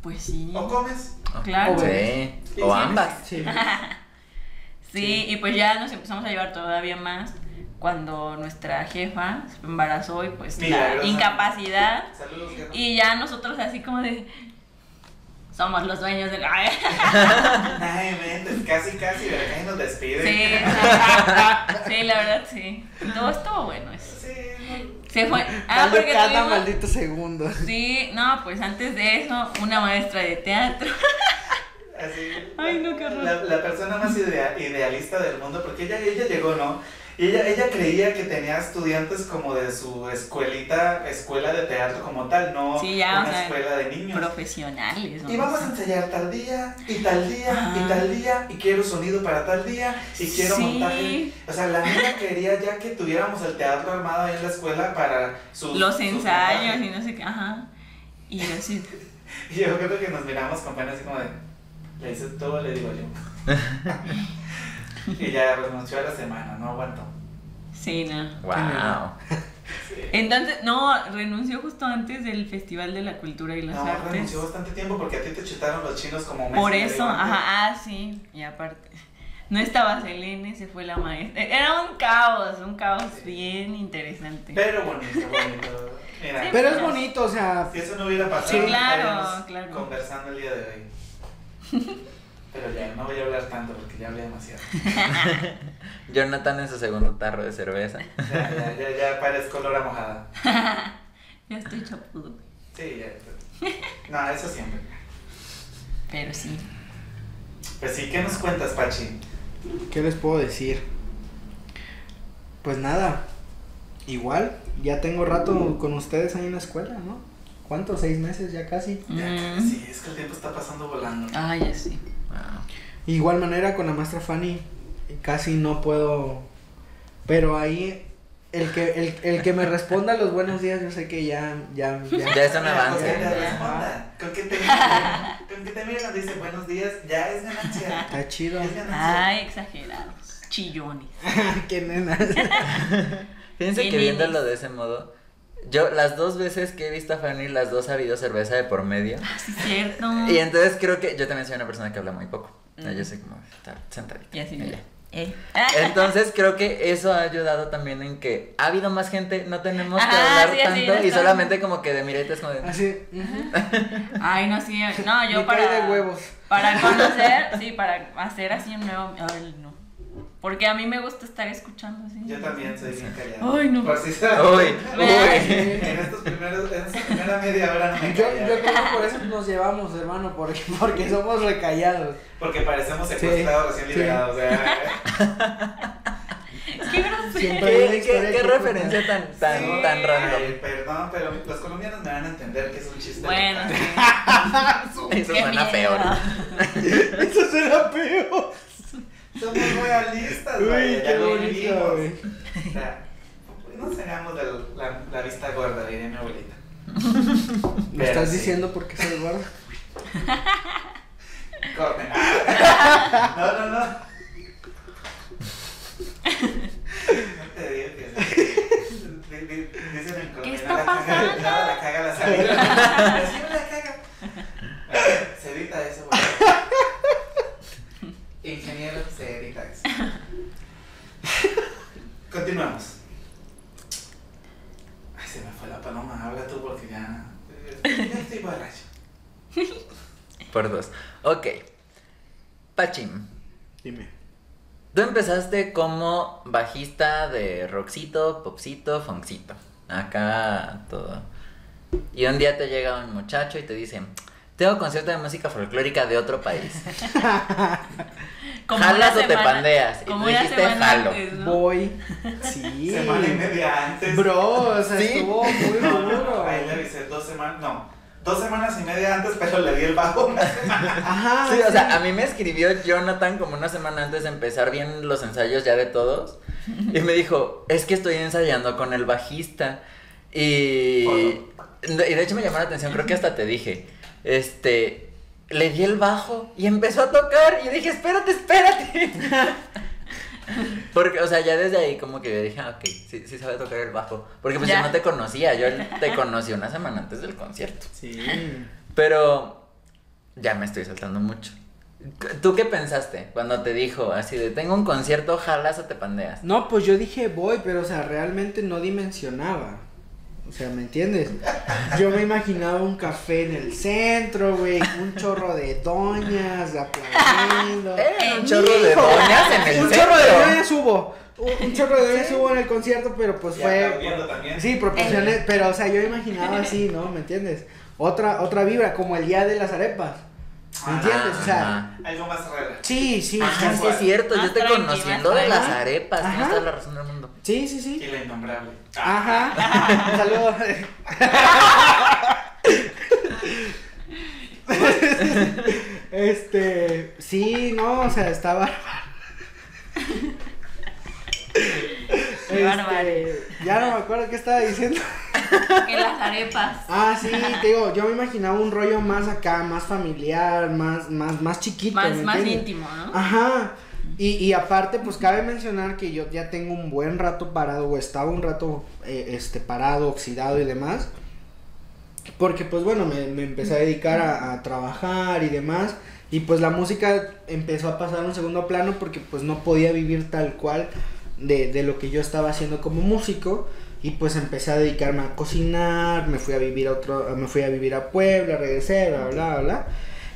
Pues sí. ¿O comes? Claro. O Sí. Ambas. Sí. Sí, y pues ya nos empezamos a llevar todavía más cuando nuestra jefa se embarazó y pues la incapacidad Saludos, y ya nosotros así como de somos los dueños del Ay, Ay, mentes, casi, casi, de acá y nos despide. sí, sí, la verdad sí. Todo estuvo bueno eso. Sí. Se fue. Ah, Dale porque cada tuvimos- maldito segundo. Sí, no, pues antes de eso, una maestra de teatro. Así, Ay, no, qué horror. La, la persona más idea- idealista del mundo, porque ella, ella llegó, ¿no? Y ella, ella creía que tenía estudiantes como de su escuelita, escuela de teatro como tal, no Sí, ya, una o sea, escuela de niños. Profesionales. ¿no? Y vamos a ensayar tal día, y tal día, y tal día, y quiero sonido para tal día, y quiero Sí. montaje. O sea, la niña quería ya que tuviéramos el teatro armado ahí en la escuela para sus Los sus ensayos montajes. y no sé qué. Ajá. Y yo así. Y yo creo que nos miramos con pena así como de, le hice todo, le digo yo. y ya renunció a la semana, no aguantó. Sí, no. Wow. Entonces, no, renunció justo antes del Festival de la Cultura y las No, Artes. renunció bastante tiempo porque a ti te chutaron los chinos como mes Por eso, ajá, ah, sí. Y aparte, no estaba Selene, se fue la maestra. Era un caos, un caos bien interesante. Pero bonito, bonito. Mira, Sí, Pero es bonito, o sea, si eso no hubiera pasado, Sí, claro, claro. conversando el día de hoy. Pero ya, no voy a hablar tanto porque ya hablé demasiado. Jonathan en su segundo tarro de cerveza. Ya, ya, ya, ya parezco Lora mojada. Ya estoy chapudo. Sí, ya. No, eso siempre. Pero sí. Pues sí, ¿qué nos cuentas, Pachi? ¿qué les puedo decir? Pues nada, igual, ya tengo rato con ustedes ahí en la escuela, ¿no? ¿Cuántos? ¿Seis meses ya casi? Ya, Mm. Sí, es que el tiempo está pasando volando. Ay, ya sí. Wow. Igual manera con la maestra Fanny, casi no puedo, pero ahí el que, el, el que me responda los buenos días, yo sé que ya, ya, ya. Ya es un Con que avance. te responda, con que te mire, con que te mire nos dice buenos días, ya es ganancia. Está chido. Es ganancia. Ay, exagerados. Chillones. Qué nena. Fíjense que viéndolo de ese modo, yo las dos veces que he visto a Fanny, las dos ha habido cerveza de por medio. Ah, sí, cierto. Y entonces creo que yo también soy una persona que habla muy poco. O sea, Yo soy como estar sentadita. Y así, mira. Eh. Entonces creo que eso ha ayudado también en que ha habido más gente, no tenemos que hablar sí, tanto y está. solamente como que de miretes como de... Así. Ay, no, sí. No, yo para. de huevos. Para conocer, sí, para hacer así un nuevo. Porque a mí me gusta estar escuchando así. Yo también soy bien callado. Ay, no. Por si se Uy. En estos primeros, en esta primera media hora no me Yo, yo creo que por eso nos llevamos, hermano, porque, porque somos recallados. Porque parecemos secuestrados recién sí. liberados. o sea, Qué grosero. ¿Qué, referencia tan, tan, sí. tan random? Ay, perdón, pero los colombianos me van a entender que es un chiste. Bueno, sí. Eso suena peor. Eso será peor. Somos realistas, Uy, güey. qué Ya lo bonito, vivimos. güey. O sea, no nos hagamos de la, la vista gorda, diría mi abuelita. ¿Me Pero estás sí. diciendo por qué soy gordo? Corte. No, no, no. No te digo que di- di- Dicen en Colombia, está no la caga, pasando? la caga la salida. La caga. Se edita eso, güey. Ingeniero, se edita eso. Continuamos. Ay, se me fue la paloma. Habla tú porque ya. Ya estoy borracho. Por dos. Ok. Pachim, Dime. tú empezaste como bajista de rockcito, popcito, funkcito. Acá todo. Y un día te llega un muchacho y te dice, tengo concierto de música folclórica de otro país. Como ¿Jalas o te pandeas? Y Como tú dijiste, jalo. antes, ¿no? Voy. Sí. Semana y media antes. Bro, o sea, Sí. estuvo muy No, no, no, duro. ahí le avisé dos semanas, no, dos semanas y media antes, pero le di el bajo una semana. Ajá. Sí, o sea, a mí me escribió Jonathan como una semana antes de empezar bien los ensayos ya de todos. Y me dijo, es que estoy ensayando con el bajista. Y, y de hecho me llamó la atención, creo que hasta te dije, este, le di el bajo y empezó a tocar. Y dije, espérate, espérate. Porque, o sea, ya desde ahí como que yo dije, ah, ok, sí, sí sabe tocar el bajo. Porque pues Ya. yo no te conocía, yo te conocí una semana antes del concierto. Sí. Pero ya me estoy saltando mucho. ¿Tú qué pensaste cuando te dijo así de tengo un concierto, jalas o te pandeas? No, pues yo dije voy, pero o sea, realmente no dimensionaba. O sea, ¿me entiendes? Yo me imaginaba un café en el centro, güey, un chorro de doñas aplaudiendo. Era un chorro de doñas en el Un centro. chorro de doñas hubo. Un, un chorro de doñas hubo en el concierto, pero pues fue. también. Sí, proporciones, pero o sea, yo imaginaba así, ¿no? ¿Me entiendes? Otra, otra vibra, como el día de las arepas. ¿Me Ah, entiendes? O sea. Algo más raro. sí, sí, Ah, sí, sí es cierto, yo te conociendo de las arepas, tienes Ajá. toda la razón del mundo. sí, sí, sí. Y la innombrable. Ajá. Un saludo. este, sí, no, o sea, estaba Qué bárbaro. Este, ya no me acuerdo qué estaba diciendo. Que las arepas. Ah, sí, te digo, yo me imaginaba un rollo más acá, más familiar, más, más, más chiquito. Más, ¿me más íntimo, ¿no? Ajá. Y, y aparte, pues cabe mencionar que yo ya tengo un buen rato parado, o estaba un rato eh, este, parado, oxidado y demás. Porque pues bueno, me, me empecé a dedicar a, a trabajar y demás. Y pues la música empezó a pasar a un segundo plano porque pues no podía vivir tal cual de, de lo que yo estaba haciendo como músico. Y pues empecé a dedicarme a cocinar, me fui a vivir a otro, me fui a vivir a Puebla, regresé, bla bla bla. bla.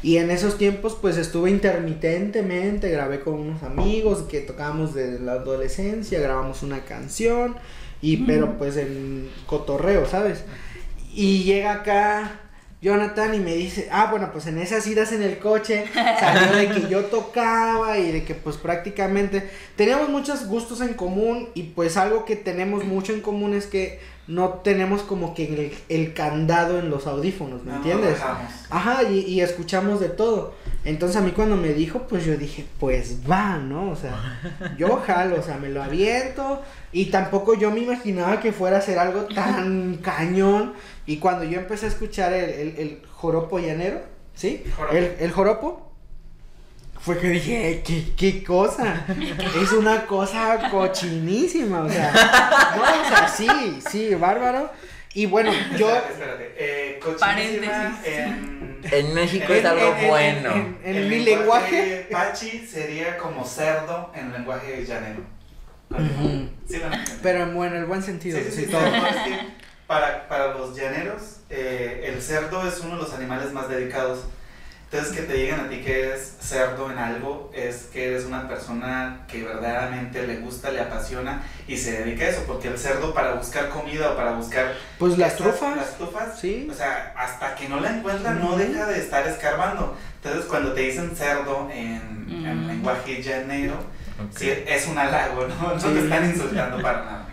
Y en esos tiempos pues estuve intermitentemente, grabé con unos amigos que tocábamos de la adolescencia, grabamos una canción, y pero pues en cotorreo, ¿sabes? Y llega acá Jonathan y me dice, ah, bueno, pues en esas idas en el coche salió de que yo tocaba y de que pues prácticamente teníamos muchos gustos en común y pues algo que tenemos mucho en común es que no tenemos como que el, el candado en los audífonos, ¿me No, entiendes? Ajá, y, y escuchamos de todo. Entonces a mí cuando me dijo, pues yo dije, pues va, ¿no? O sea, yo jalo, o sea, me lo aviento. Y tampoco yo me imaginaba que fuera a ser algo tan cañón. Y cuando yo empecé a escuchar el, el, el joropo llanero, ¿sí? Joropo. El, el joropo. Fue que dije, "Eh, ¿qué, qué cosa? es una cosa cochinísima, o sea, no, o sea, sí, sí, bárbaro. Y bueno, yo... Espérate, espérate. Eh, cochinísima Paréntesis. en... En México es algo en- en- bueno. en- en el mi lenguaje... Pachi sería como cerdo en lenguaje llanero. Ujú. Sí, lo entiendo. Pero en bueno, el buen sentido, Sí, sí, sí, sí, todo. Para, para los llaneros, eh, el cerdo es uno de los animales más dedicados. Entonces, que te digan a ti que eres cerdo en algo, es que eres una persona que verdaderamente le gusta, le apasiona y se dedica a eso. Porque el cerdo, para buscar comida o para buscar. Pues las estas- trufas. Las trufas, Sí. o sea, hasta que no la encuentra, no deja de estar escarbando. Entonces, cuando te dicen cerdo en, en Mm. lenguaje llanero, Ok. sí, es un halago, ¿no? No Sí. te están insultando para nada.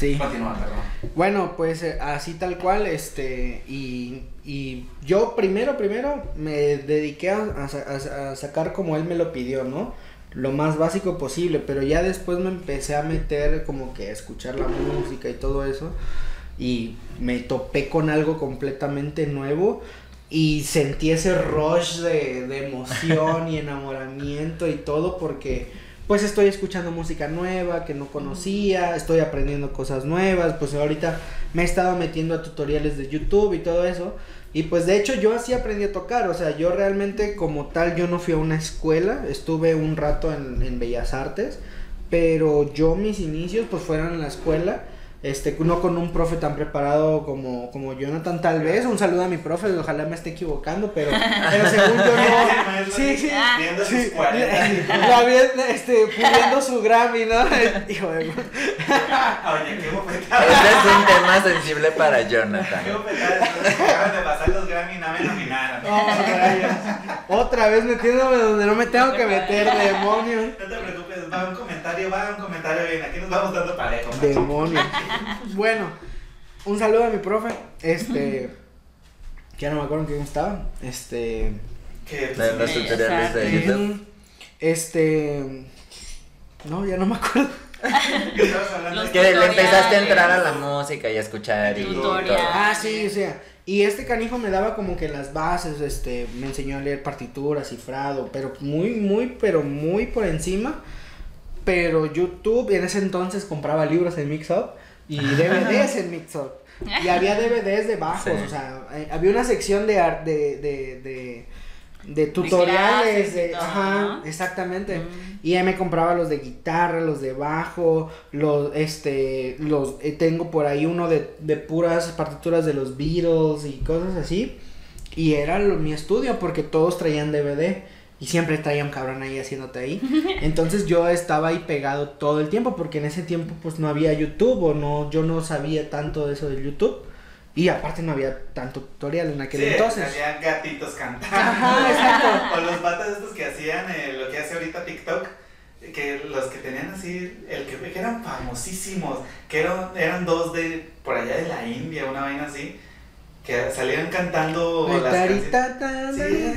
Sí. Continúa, perdón. Bueno, pues eh, así tal cual, este, y, y yo primero, primero me dediqué a- a sacar como él me lo pidió, ¿no? Lo más básico posible, pero ya después me empecé a meter como que a escuchar la música y todo eso, y me topé con algo completamente nuevo. Y sentí ese rush de, de emoción y enamoramiento y todo porque pues estoy escuchando música nueva que no conocía, estoy aprendiendo cosas nuevas, pues ahorita me he estado metiendo a tutoriales de YouTube y todo eso. Y pues de hecho yo así aprendí a tocar, o sea, yo realmente como tal yo no fui a una escuela, estuve un rato en, en Bellas Artes, pero yo mis inicios pues fueron en la escuela. Este, no con un profe tan preparado como, como Jonathan, tal vez. Un saludo a mi profe, ojalá me esté equivocando, pero, pero según yo no. Sí, sí. Viendo Sí, sus 40. la vi, este, puliendo su Grammy, ¿no? Hijo de... Oye, qué bofetada. Este es un tema sensible para Jonathan. Qué bofetada. Acaban de pasar los Grammy y no me nominaron. Oh, rayos. Otra vez metiéndome donde no me tengo que meter, demonios. No te preocupes, va un comentario, va un comentario bien. Aquí nos vamos dando parejo. macho. Demonios. Bueno, un saludo a mi profe. Este. Que ya no me acuerdo en qué estaba. Este. Que de. YouTube. Este. No, ya no me acuerdo. que estabas hablando Los de- Que le empezaste a entrar a la música y a escuchar y Tutorial. todo. Ah, sí, o sea. Y este canijo me daba como que las bases, este, me enseñó a leer partituras, cifrado, pero muy, muy, pero muy por encima. Pero YouTube, en ese entonces compraba libros en Mixup y DVDs en Mixup. Y había DVDs de bajos, Sí. o sea, eh, había una sección de, ar- de, de, de, de tutoriales, de, todo, ajá, ¿no? exactamente. Mm. Y me compraba los de guitarra, los de bajo, los, este, los, eh, tengo por ahí uno de, de puras partituras de los Beatles y cosas así. Y era lo- mi estudio porque todos traían DVD y siempre traía un cabrón ahí haciéndote ahí. Entonces yo estaba ahí pegado todo el tiempo porque en ese tiempo pues no había YouTube o no, yo no sabía tanto de eso del YouTube. Y aparte no había tanto tutorial en aquel Sí, entonces. Salían gatitos cantando. Ajá, exacto. O los patas estos que hacían eh, lo que hace ahorita TikTok. Que los que tenían así, el que, que eran famosísimos, que eran, eran dos de por allá de la India, una vaina así, que salían cantando las canciones. tarita, Sí.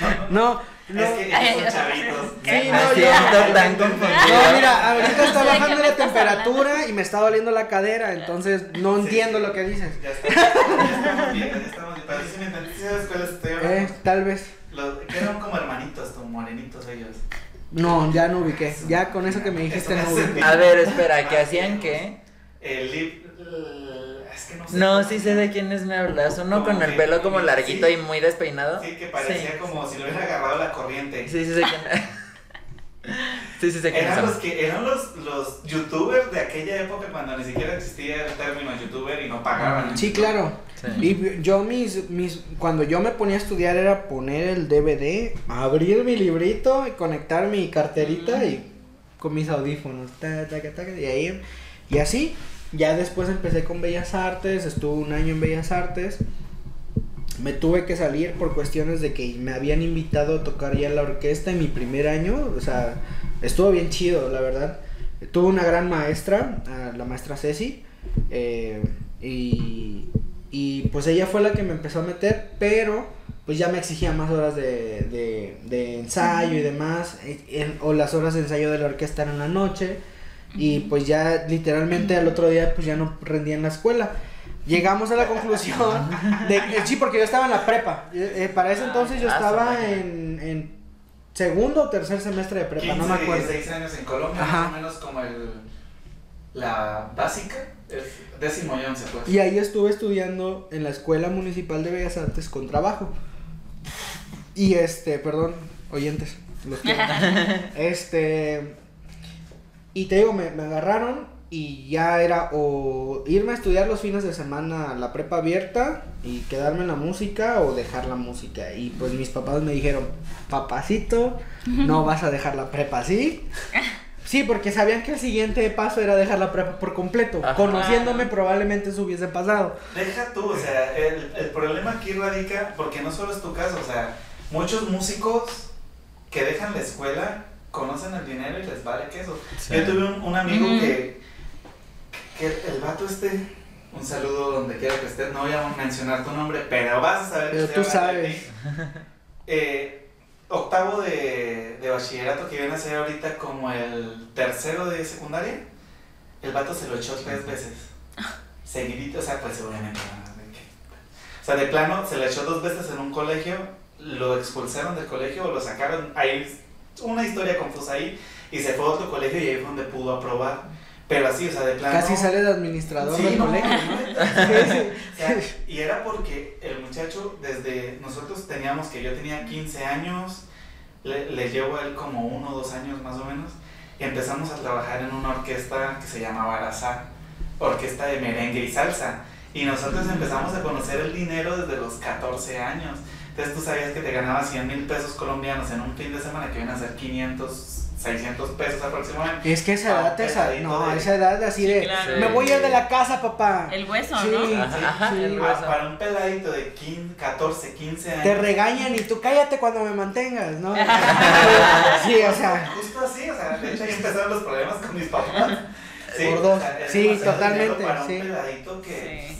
No, no, No, no. es que son chavitos. Sí, no, yo- confundido. No, mira, ahorita está ¿De qué bajando la temperatura y me está doliendo la cadera, entonces no entiendo lo que dices. Ya estamos, ya estamos bien, ya estamos bien. Sí me entendí, ¿sí ¿sabes cuáles estoy hablando? Eh, tal vez. Los, que eran como hermanitos, como morenitos ellos. No, ya no ubiqué. Ya con eso que me dijiste Eso no ubiqué. A ver, espera, ¿qué hacían qué? El lip. el- Es que no sé. No, sí sé de quiénes me hablas. Uno con el pelo como larguito sí. y muy despeinado. Sí, que parecía Sí. como si lo hubiera agarrado la corriente. Sí, sí sé quién. Sí, sí sé quiénes Eran los que eran los, los youtubers de aquella época cuando ni siquiera existía el término youtuber y no pagaban. Sí, claro. Sí. Y yo mis, mis, cuando yo me ponía a estudiar era poner el DVD, abrir mi librito y conectar mi carterita y con mis audífonos, ta, ta, ta, ta, y ahí, y así, ya después empecé con Bellas Artes, estuve un año en Bellas Artes, me tuve que salir por cuestiones de que me habían invitado a tocar ya la orquesta en mi primer año, o sea, estuvo bien chido, la verdad. tuve una gran maestra, la maestra Ceci, eh, y, y pues ella fue la que me empezó a meter, pero pues ya me exigía más horas de, de, ensayo y demás, o las horas de ensayo de la orquesta en la noche, y pues ya literalmente al otro día pues ya no rendía en la escuela. Llegamos a la conclusión de que sí, porque yo estaba en la prepa. eh, eh, para ese entonces yo ah, estaba en, en segundo o tercer semestre de prepa, 15, no me acuerdo. 16 años en Colombia, Ajá. más o menos como el, la básica, es décimo y once, pues. Y ahí estuve estudiando en la Escuela Municipal de Bellas Artes con trabajo. Y este, perdón, oyentes, los quiero. Este, y te digo, me, me agarraron y ya era o irme a estudiar los fines de semana a la prepa abierta y quedarme en la música o dejar la música. Y pues mis papás me dijeron, papacito, no vas a dejar la prepa así. Sí, porque sabían que el siguiente paso era dejar la prepa por completo. Ajá. Conociéndome probablemente eso hubiese pasado. Deja tú, o sea, el, el problema aquí radica, porque no solo es tu caso, o sea, muchos músicos que dejan la escuela conocen el dinero y les vale queso. Sí. Yo tuve un, un amigo que, que el vato este, un saludo donde quiera que estés, no voy a mencionar tu nombre, pero vas a saber que Pero estoy tú sabes. ti. Eh, octavo de, de bachillerato que viene a ser ahorita como el tercero de secundaria, el vato se lo echó tres veces. Seguidito, o sea, pues obviamente. que- O sea, de plano, se lo echó dos veces en un colegio, lo expulsaron del colegio o lo sacaron. Hay una historia confusa ahí y se fue a otro colegio y ahí fue donde pudo aprobar. Pero así, o sea, de plano. Casi sale de administrador Sí, del no, colegio. no, o sea, y era porque el muchacho, desde nosotros teníamos que yo tenía 15 años, le, le llevo a él como uno o dos años más o menos, y empezamos a trabajar en una orquesta que se llamaba Arazá, orquesta de merengue y salsa. Y nosotros empezamos a conocer el dinero desde los 14 años. Entonces tú sabías que te ganabas 100 mil pesos colombianos en un fin de semana que vienen a ser 500, 600 pesos aproximadamente. Es que esa edad te sa- Pesadito No, de- esa edad así Sí, de. claro. Me voy a ir de la casa, papá. El hueso, Sí, ¿no? Ajá, sí, ajá, sí. el Ah, hueso. para un peladito de 15, 14, 15 años. Te regañan y tú cállate cuando me mantengas, ¿no? sí, o sea. Justo así, o sea, de hecho ahí empezaron los problemas con mis papás. Por dos. era Sí, demasiado totalmente, Para sí. un peladito que.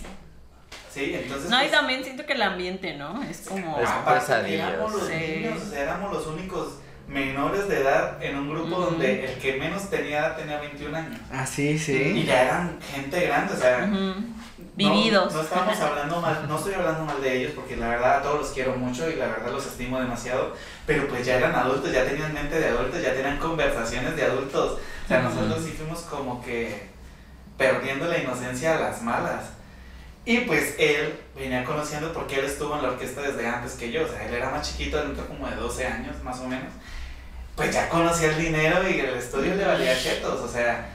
Sí. Sí, entonces. No, y pues, también siento que el ambiente, ¿no? Es como... Es. Éramos los Sí. niños, o sea, éramos los únicos menores de edad en un grupo donde el que menos tenía edad tenía 21 años. Así, Y sí. ya eran gente grande, o sea. Ujú. no- Vividos. No, estamos hablando mal, no estoy hablando mal de ellos porque la verdad a todos los quiero mucho y la verdad los estimo demasiado, pero pues ya eran adultos, ya tenían mente de adultos, ya tenían conversaciones de adultos. O sea, nosotros sí fuimos como que perdiendo la inocencia a las malas. Y pues él venía conociendo porque él estuvo en la orquesta desde antes que yo, o sea, él era más chiquito, él entró como de 12 años más o menos. Pues ya conocía el dinero y el estudio le valía chetos, o sea,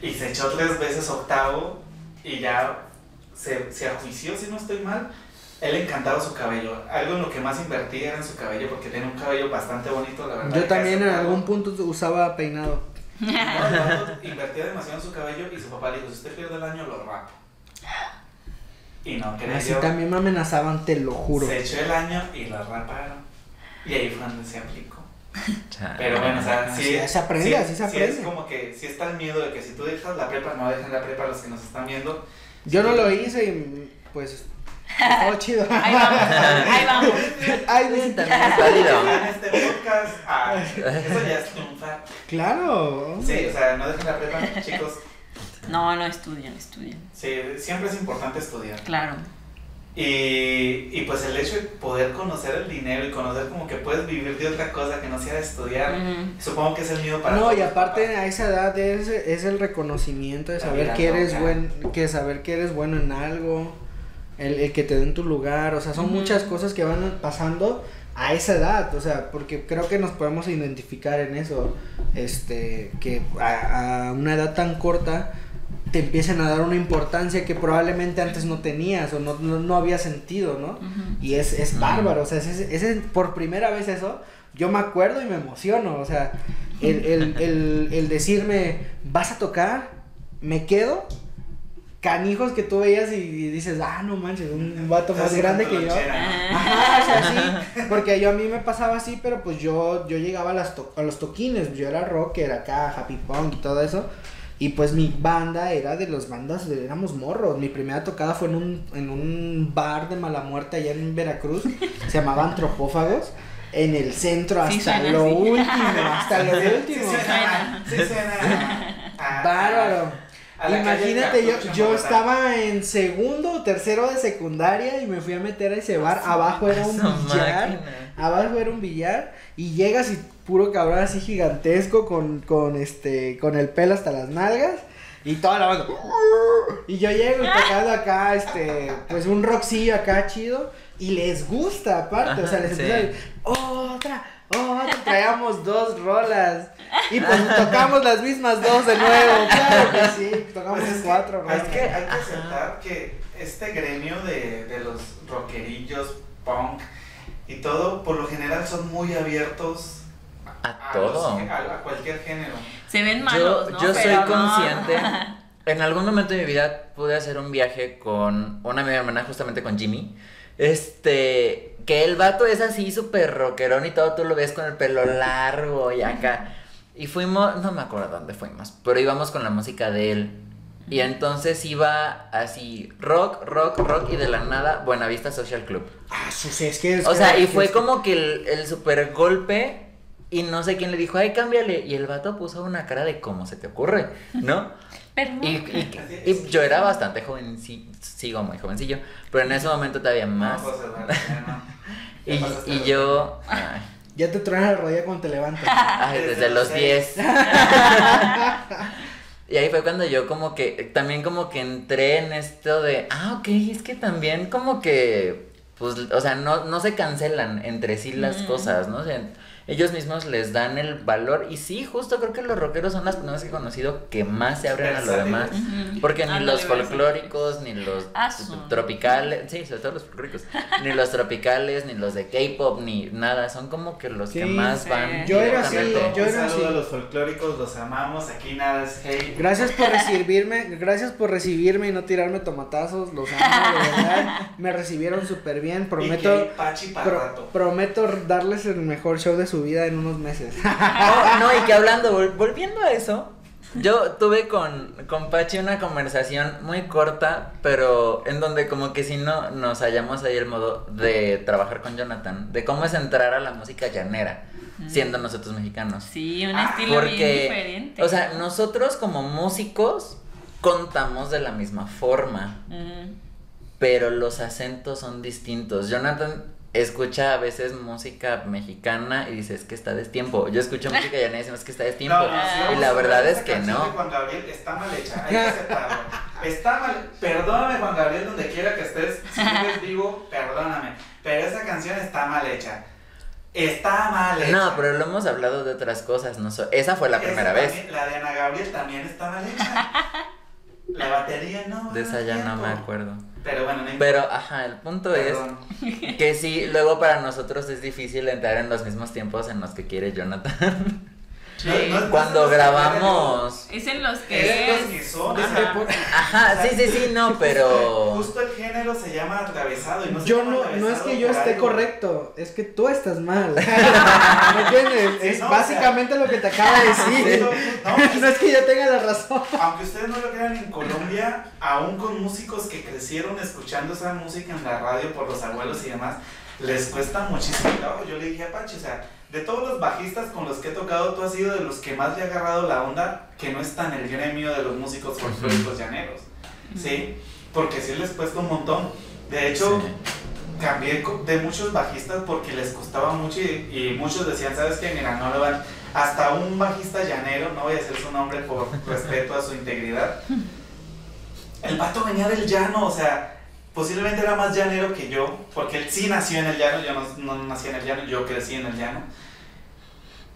y se echó tres veces octavo y ya se, se ajuició, si no estoy mal. Él encantaba su cabello. Algo en lo que más invertía era en su cabello porque tenía un cabello bastante bonito, la verdad. Yo también en algún punto usaba peinado. No, vato invertía demasiado en su cabello y su papá le dijo, si usted pierde el año, lo rapo. Y no, que Así también me amenazaban, te lo juro. Se echó el año y lo raparon. Y ahí fue donde se aplicó. Pero bueno, o sea, sí, Así se aprende, sí- así se sí aprende. es como que sí está el miedo de que si tú dejas la prepa, no dejen la prepa a los que nos están viendo. Yo no lo hice y pues. Estaba chido. Ahí vamos, ahí vamos. Ay, Sí, también es válido. En este podcast, ah, eso ya es triunfar. Claro. Sí, o sea, no dejen la prepa, chicos. No, no estudian, estudian. Sí, siempre es importante estudiar. Claro. Y, y pues el hecho de poder conocer el dinero y conocer como que puedes vivir de otra cosa que no sea de estudiar, supongo que es el miedo para No, todos y aparte a esa edad es, es el reconocimiento de saber que eres loca. buen, que saber que eres bueno en algo, el, el que te den tu lugar, o sea, son muchas cosas que van pasando a esa edad, o sea, porque creo que nos podemos identificar en eso, este, que a, a una edad tan corta te empiecen a dar una importancia que probablemente antes no tenías o no, no, no había sentido, ¿no? Ujú. Y es, es bárbaro, o sea, ese, ese- por primera vez eso, yo me acuerdo y me emociono, o sea, el, el, el, el decirme, vas a tocar, me quedo, canijos que tú veías y dices, ah, no manches, un vato más grande que yo. Ajá, o sea, sí, porque yo a mí me pasaba así, pero pues yo, yo llegaba a, las to- a los toquines, yo era rocker acá, happy punk y todo eso, y pues mi banda era de las bandas, de- éramos morros, mi primera tocada fue en un, en un bar de mala muerte allá en Veracruz, se llamaba Antropófagos, en el centro Sí hasta suena lo así. último, hasta lo Sí último. suena, sí suena. a- Bárbaro. Imagínate, yo, yo estaba en segundo o tercero de secundaria y me fui a meter a ese bar. Abajo era un billar. máquina. Abajo era un billar. Y llegas y puro cabrón así gigantesco con, con este. con el pelo hasta las nalgas. Y toda la banda. Y yo llego tocando acá, este, pues un rockcillo acá chido. Y les gusta aparte. o sea, les Ajá, empieza a sí. decir, otra, otra. Traíamos dos rolas. Y pues tocamos las mismas dos de nuevo. Claro que sí. Tocamos Pues que cuatro hay que, hay que aceptar que este gremio de, de los rockerillos, punk y todo, por lo general son muy abiertos A a, todo. los- a, a cualquier género. Se ven malos, Yo, ¿no? yo soy no. consciente. En algún momento de mi vida pude hacer un viaje con una amiga hermana, justamente con Jimmy. Este, que el vato es así súper rockerón y todo, tú lo ves con el pelo largo y acá. Y fuimos, no me acuerdo dónde fuimos, pero íbamos con la música de él. Y entonces iba así, rock, rock, rock y de la nada, Buenavista Social Club. Ah, sí, sí, es que. es O que- sea, y fue que- como que el, el super golpe y no sé quién le dijo, ay, cámbiale. Y el vato puso una cara de cómo se te ocurre, ¿no? Perdón. Y, y- y yo era bastante joven, sí, sigo muy jovencillo, pero en ese momento todavía más. No, ya no. Ya Y, y yo, ay, Ya te truena la rodilla cuando te levantas. ay, Desde desde los los 10. Y ahí fue cuando yo como que, también como que entré en esto de, ah, ok, es que también como que, pues, o sea, no, no se cancelan entre sí las Mm. cosas, ¿no? O sea, ellos mismos les dan el valor y sí, justo creo que los rockeros son las personas que he conocido que más se abren a lo demás. Porque ni los folclóricos, ni los tropicales, sí, sobre todo los folclóricos, ni los tropicales, ni los de K-pop, ni nada, son como que los que más van. Yo era así, yo Un era saludo así. a los folclóricos, los amamos, aquí nada es hate. Gracias por recibirme, gracias por recibirme y no tirarme tomatazos, los amo, de verdad. Me recibieron súper bien, prometo, prometo darles el mejor show de su vida en unos meses. Oh, no, y que hablando, vol- volviendo a eso, yo tuve con, con Pachi una conversación muy corta, pero en donde como que si no nos hallamos ahí el modo de trabajar con Jonathan, de cómo es entrar a la música llanera, siendo nosotros mexicanos. Sí, un Ah, estilo bien Porque, diferente. o sea, nosotros como músicos contamos de la misma forma, pero los acentos son distintos. Jonathan escucha a veces música mexicana y dice es que está destiempo. Yo escucho música y decimos es que está. No, no, si y la verdad de es que no. de Juan Gabriel está mal hecha, hay que aceptarlo. Está mal, perdóname Juan Gabriel donde quiera que estés, si sigues vivo, perdóname, pero esa canción está mal hecha. Está mal hecha. No, pero lo hemos hablado de otras cosas, no so- esa fue la Esa primera vez. La de Ana Gabriel también está mal hecha. La batería no. De esa ya no me tiempo. acuerdo. Pero bueno, no Pero ajá, el punto Perdón. es que sí, luego para nosotros es difícil entrar en los mismos tiempos en los que quiere Jonathan. No- no- no Cuando es- grabamos Es en los Es que los que son. Ajá. es que por- Ajá, sí, sí, sí, no, pero Justo el género se llama atravesado y no se Yo llama no, no es que yo esté algo. correcto, es que tú estás mal. ¿Me entiendes? Sí, es no, o básicamente lo que te acabo de decir. No, no es que yo tenga la razón. Aunque ustedes no lo crean, en Colombia, aún con músicos que crecieron escuchando esa música en la radio por los abuelos y demás, les cuesta muchísimo. Yo le dije a Pachi, o sea, de todos los bajistas con los que he tocado, tú has sido de los que más le ha agarrado la onda que no está en el gremio de los músicos folclóricos llaneros. ¿Sí? Porque sí les cuesta un montón. De hecho, Sí. cambié de muchos bajistas porque les costaba mucho y, y muchos decían, ¿sabes qué? Mira, no lo van. Hasta un bajista llanero, no voy a decir su nombre por respeto a su integridad. El vato venía del llano, o sea, posiblemente era más llanero que yo, porque él sí nació en el llano, yo no, no nací en el llano, yo crecí en el llano.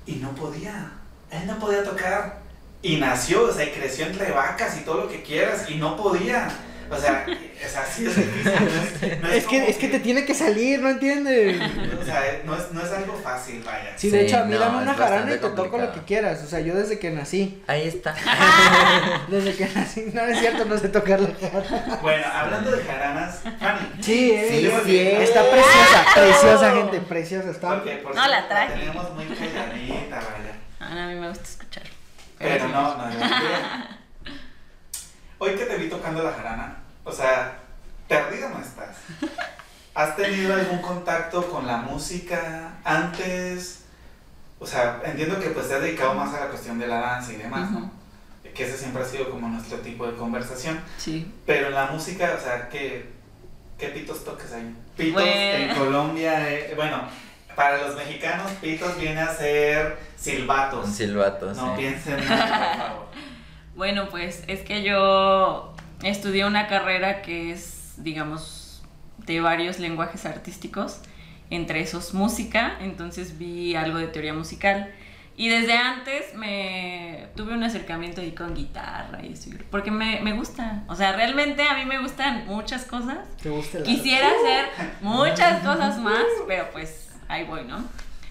Y no podía, él no podía tocar. Y nació, o sea, y creció entre vacas y todo lo que quieras, y no podía. O sea, es así es difícil. No es, no Es que, es que te tiene que salir, ¿no entiendes? O sea, no es, no es algo fácil, vaya. Sí, de Sí, hecho, a mí no, dame una jarana y te toco lo que quieras. O sea, yo desde que nací, Ahí está. desde que nací, no es cierto, no sé tocar la jarana. Bueno, hablando de jaranas, Fanny. Sí, eh, Sí, sí. Está preciosa, preciosa, gente, preciosa. Está. Porque por No, la traje. tenemos muy calladita, vaya. Ah, a mí me gusta escuchar. Pero sí. no, no, no. Hoy que te vi tocando la jarana, o sea, perdida no estás. ¿Has tenido algún contacto con la música antes? O sea, entiendo que pues te has dedicado más a la cuestión de la danza y demás, ¿no? Ujú. Que ese siempre ha sido como nuestro tipo de conversación. Sí. Pero en la música, o sea, ¿qué, qué pitos toques ahí? Pitos Bueno. en Colombia, eh, bueno, para los mexicanos, pitos viene a ser silbatos. Un silbato, No sí. piensen por favor. Bueno, pues es que yo estudié una carrera que es, digamos, de varios lenguajes artísticos, entre esos música, entonces vi algo de teoría musical. Y desde antes me tuve un acercamiento ahí con guitarra y eso, porque me, me gusta, o sea, realmente a mí me gustan muchas cosas. ¿Te gusta el Quisiera hacer muchas cosas más, pero pues ahí voy, ¿no?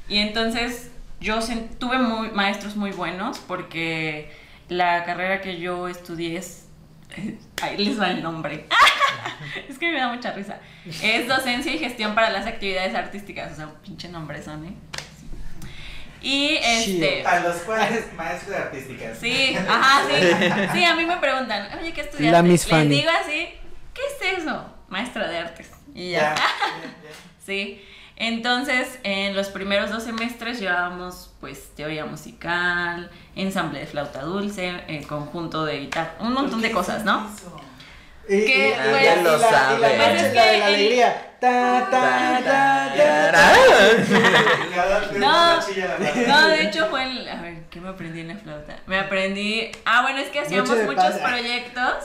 Y entonces yo tuve muy, maestros muy buenos porque la carrera que yo estudié es... Ahí les va el nombre. es que me da mucha risa. Es docencia y gestión para las actividades artísticas. O sea, un pinche nombre son, ¿eh? Sí. Y este... A los cuales maestros de artísticas. Sí, ajá, sí. Sí, a mí me preguntan, oye, ¿qué estudiaste? La Miss Les Fanny. digo así, ¿qué es eso? Maestra de artes. Y ya. Sí. Entonces, en los primeros dos semestres llevábamos pues teoría musical, ensamble de flauta dulce, eh, conjunto de guitarra, un montón de ¿Por qué cosas, ¿no? Y, y- Que, y pues, la, y lo la, y la sabe. marcha Pues es la de que la el- alegría. Ta, ta, ta, ta, ta. Cada vez No, la de hecho fue el... A ver, ¿qué me aprendí en la flauta? Me aprendí... Ah, bueno, es que hacíamos muchos proyectos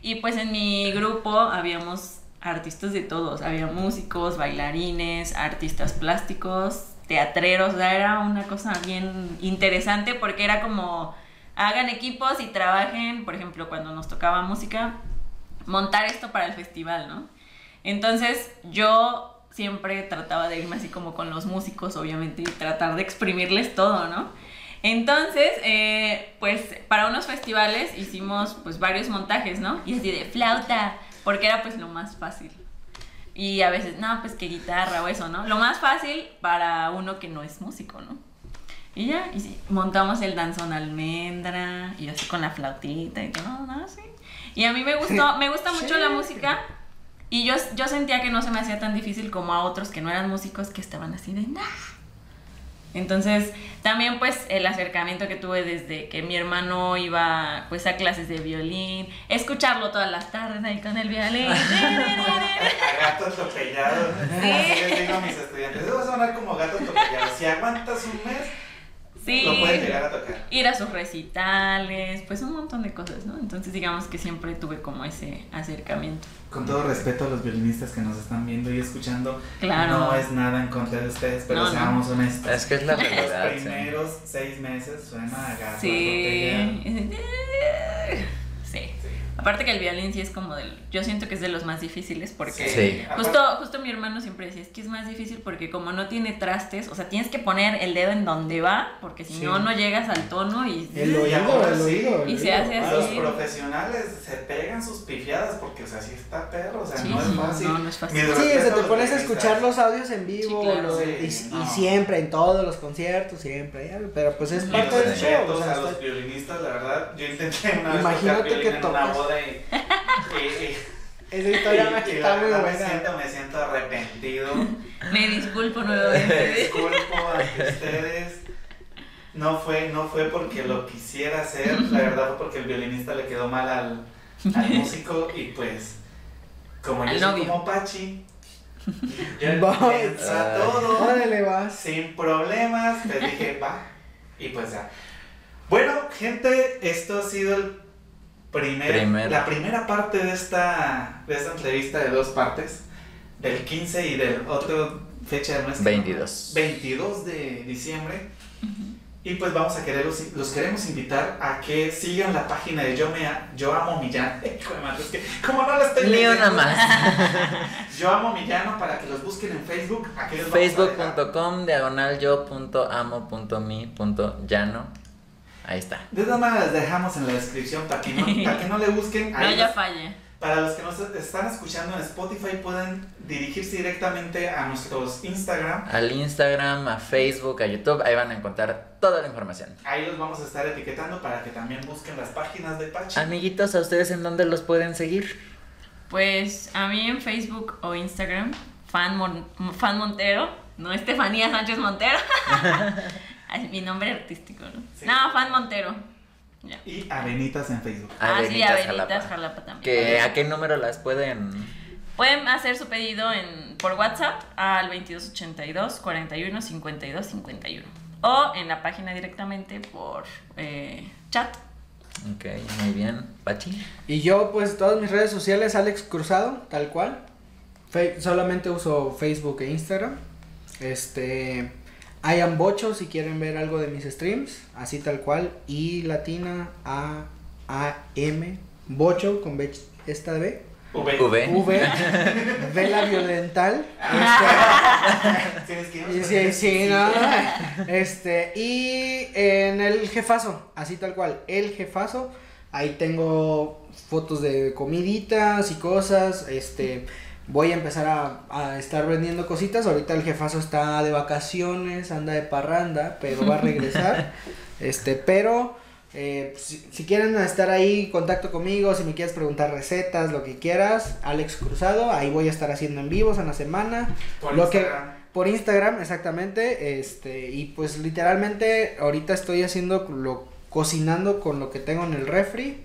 y pues en mi grupo habíamos artistas de todos. Había músicos, bailarines, artistas plásticos, teatreros. O sea, era una cosa bien interesante porque era como... Hagan equipos y trabajen, por ejemplo, cuando nos tocaba música, montar esto para el festival, ¿no? Entonces yo siempre trataba de irme así como con los músicos, obviamente, y tratar de exprimirles todo, ¿no? Entonces, eh, pues para unos festivales hicimos pues varios montajes, ¿no? Y así de flauta, porque era pues lo más fácil. Y a veces, no, pues que guitarra o eso, ¿no? Lo más fácil para uno que no es músico, ¿no? Y ya, y sí, montamos el danzón almendra, y así con la flautita y todo, ¿no? Sí. Y a mí me gustó, me gusta mucho la música. Y yo, yo sentía que no se me hacía tan difícil como a otros que no eran músicos que estaban así de "Nah". Entonces, también pues el acercamiento que tuve desde que mi hermano iba pues a clases de violín, escucharlo todas las tardes ahí con el violín. A gato atropellado. Sí. Así les digo a mis estudiantes. Eso va a sonar como gato atropellado. Si aguantas un mes, Sí. lo puedes llegar a tocar. ir a sus recitales, pues un montón de cosas, ¿no? Entonces digamos que siempre tuve como ese acercamiento. Con todo respeto a los violinistas que nos están viendo y escuchando, Claro. no es nada en contra de ustedes, pero No, no. seamos honestos. Es que es la Los realidad. sí. primeros seis meses suena a gato Sí. Aparte que el violín sí es como del, yo siento que es de los más difíciles porque Sí. justo, justo mi hermano siempre decía, es que es más difícil porque como no tiene trastes, o sea, tienes que poner el dedo en donde va, porque si Sí. no, no llegas al tono y... El Y oído, ahora el sí. oído. el Y se hace A así. los profesionales se pegan sus pifiadas porque, o sea, sí está perro, o sea, Sí, no es fácil. no, no es fácil. Sí, o sea, te pones a escuchar los audios en vivo Sí, claro. lo- Sí, y, siempre, en todos los conciertos, siempre. ya, Pero pues es parte del show. O sea, a los está- violinistas, la verdad, yo intenté una Imagínate que en una tocas. boda esa historia y está muy me buena. siento, me siento arrepentido. Me disculpo Me nuevamente. disculpo ante ustedes. No fue, no fue porque lo quisiera hacer, la verdad fue porque el violinista le quedó mal al, al músico y pues como yo soy como Pachi, yo Va. piensa Ah. todo Órale, vas. sin problemas, te dije va y pues ya. Bueno, gente, esto ha sido el primer, Primer. la primera parte de esta, de esta entrevista de dos partes, del 15 y del otro fecha que no- 22. 22 de diciembre. Y pues vamos a querer, los, los queremos invitar a que sigan la página de Yo, me, Yo Amo Millán. Hijo de madre, es que como no la estoy Ni una más. Yo Amo Millano para que los busquen en Facebook. Aquí les vamos a dejar. Facebook.com diagonal yo Ahí está. De todas maneras, las dejamos en la descripción para que no, para que no le busquen. No, ya falla. Para los que nos están escuchando en Spotify, pueden dirigirse directamente a nuestros Instagram. Al Instagram, a Facebook, a YouTube, ahí van a encontrar toda la información. Ahí los vamos a estar etiquetando para que también busquen las páginas de Pachi. Amiguitos, ¿a ustedes en dónde los pueden seguir? Pues a mí en Facebook o Instagram, fan, Mon- fan Montero, no Estefanía Sánchez Montero. Mi nombre artístico, ¿no? Sí. No, fan Montero. Ya. Y Avenitas en Facebook. Ah, sí, Avenitas Avenitas Jalapa. Jalapa también. ¿Que, ¿A qué número las pueden...? Pueden hacer su pedido en, por WhatsApp al 2282 41 52 51 o en la página directamente por eh, chat. Ok, muy bien. ¿Pachi? Y yo, pues, todas mis redes sociales, Alex Cruzado, tal cual. Fe- solamente uso Facebook e Instagram. Este. I am Bocho, si quieren ver algo de mis streams, así tal cual. Y latina, A, A, M, Bocho, con B, esta de B. V. V. V, Vela Violental. Sí, sí, no. Este, y en el jefazo, así tal cual, el jefazo. Ahí tengo fotos de comiditas y cosas. Este, voy a empezar a, a estar vendiendo cositas. Ahorita el jefazo está de vacaciones, anda de parranda, pero va a regresar. este, pero eh, si, si quieren estar ahí, contacto conmigo. Si me quieres preguntar recetas, lo que quieras, Alex Cruzado. Ahí voy a estar haciendo en vivos en la semana. Por Lo que- Instagram. Por Instagram, exactamente. Este, y pues literalmente ahorita estoy haciendo lo, cocinando con lo que tengo en el refri.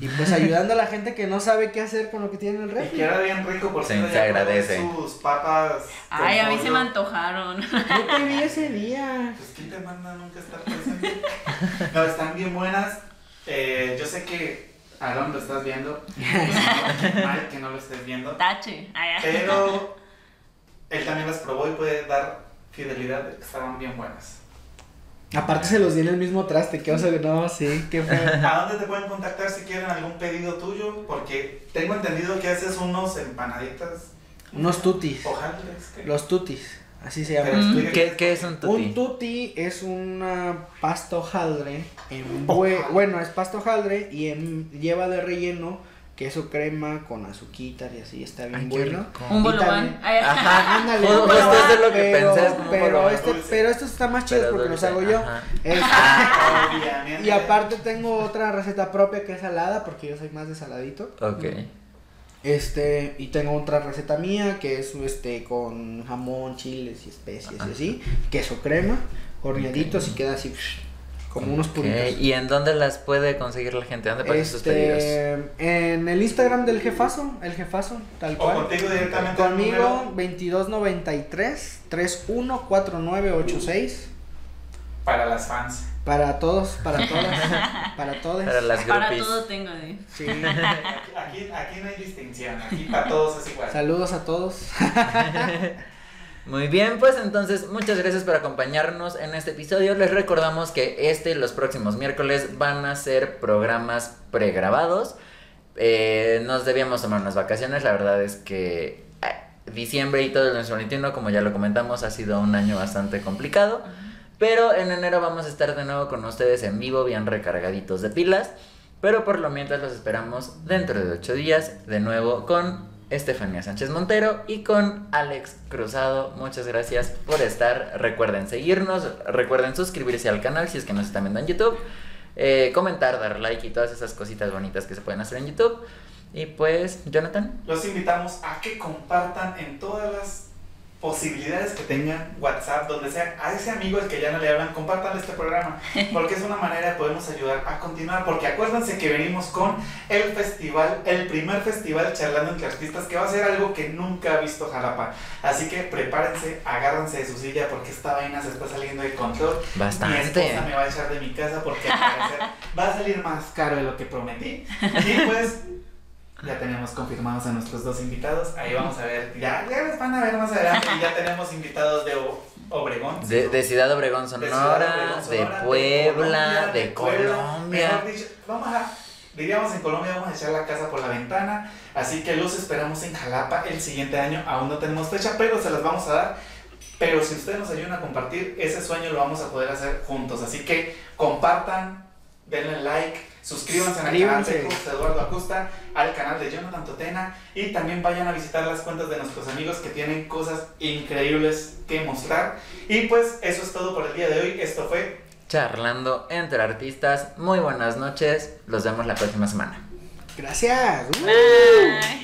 Y pues ayudando a la gente que no sabe qué hacer con lo que tiene en el Y refri. queda bien rico por Se- se agradece. Sus papas. Ay, a mí se me antojaron. Yo te vi ese día. Pues quién te manda nunca estar presente. No, están bien buenas. Eh, yo sé que Aaron lo estás viendo. Mal que no lo estés viendo. Tache. Pero él también las probó y puede dar fidelidad de que estaban bien buenas. Aparte se los di en el mismo traste. Que o sea, no, sí, qué fue. ¿A dónde te pueden contactar si quieren algún pedido tuyo? Porque tengo entendido que haces unos empanaditas. Unos tutis. Hojaldres. ¿qué? Los tutis. Así se llaman. Mm. ¿Qué, qué es un tutti? Un tutti es una pasta hojaldre. En Hojaldre. bueno, es pasta hojaldre y en- lleva de relleno queso crema con azuquitar y así. Está bien Ay, bueno. Un Y bolobán. Ajá. Ándale, un justo bolobán, es de lo que pero, pensé, es como un pero, este, dulce. pero estos están más chidos Pero porque los hago yo. Este, Obviamente. y aparte tengo otra receta propia que es salada porque yo soy más de saladito. Ok. Este, y tengo otra receta mía que es este con jamón, chiles y especias y así, queso crema, horneaditos y queda así psh, como unos Ok, puritos. ¿Y en dónde las puede conseguir la gente? ¿Dónde pueden sus pedidos? Este, en el Instagram del jefazo, el jefazo, tal O cual. contigo directamente. Conmigo número 2293 314986 Para las fans. para todos, para todas, para todos. Para las Para groupies. todo tengo de. Sí. Aquí, aquí no hay distinción. Aquí para todos es igual. Saludos a todos. Muy bien, pues entonces muchas gracias por acompañarnos en este episodio. Les recordamos que este y los próximos miércoles van a ser programas pregrabados. Eh, nos debíamos tomar unas vacaciones, la verdad es que eh, diciembre y todo el 2021, como ya lo comentamos, ha sido un año bastante complicado. Pero en enero vamos a estar de nuevo con ustedes en vivo, bien recargaditos de pilas. Pero por lo mientras los esperamos dentro de ocho días, de nuevo con Estefanía Sánchez Montero y con Alex Cruzado. Muchas gracias por estar. Recuerden seguirnos, recuerden suscribirse al canal si es que nos están viendo en YouTube. eh, comentar, dar like y todas esas cositas bonitas que se pueden hacer en YouTube. Y pues, Jonathan. Los invitamos a que compartan en todas las posibilidades que tengan WhatsApp, donde sea, a ese amigo al que ya no le hablan, compartan este programa, porque es una manera de podernos ayudar a continuar, porque acuérdense que venimos con el festival, el primer festival charlando entre artistas, que va a ser algo que nunca ha visto Jalapa, así que prepárense, agárrense de su silla, porque esta vaina se está saliendo de control, mi Bastante. esposa me va a echar de mi casa, porque al parecer va a salir más caro de lo que prometí, y pues... Ya tenemos confirmados a nuestros dos invitados. Ahí vamos a ver. Ya, ya les van a ver más adelante. Y ya tenemos invitados de Obregón. De, sí, de Ciudad Obregón, de Sonora, Ciudad Obregón, de Sonora, Puebla, de, Puebla. Colombia. Mejor dicho, vamos a, diríamos en Colombia, vamos a echar la casa por la ventana. Así que los esperamos en Jalapa el siguiente año. Aún no tenemos fecha, pero se las vamos a dar. Pero si ustedes nos ayudan a compartir, ese sueño lo vamos a poder hacer juntos. Así que compartan, denle like, suscríbanse al canal de José Eduardo Acosta, al canal de Jonathan Totena y también vayan a visitar las cuentas de nuestros amigos que tienen cosas increíbles que mostrar. Y pues eso es todo por el día de hoy. Esto fue Charlando entre artistas. Muy buenas noches. Los vemos la próxima semana. Gracias. Bye.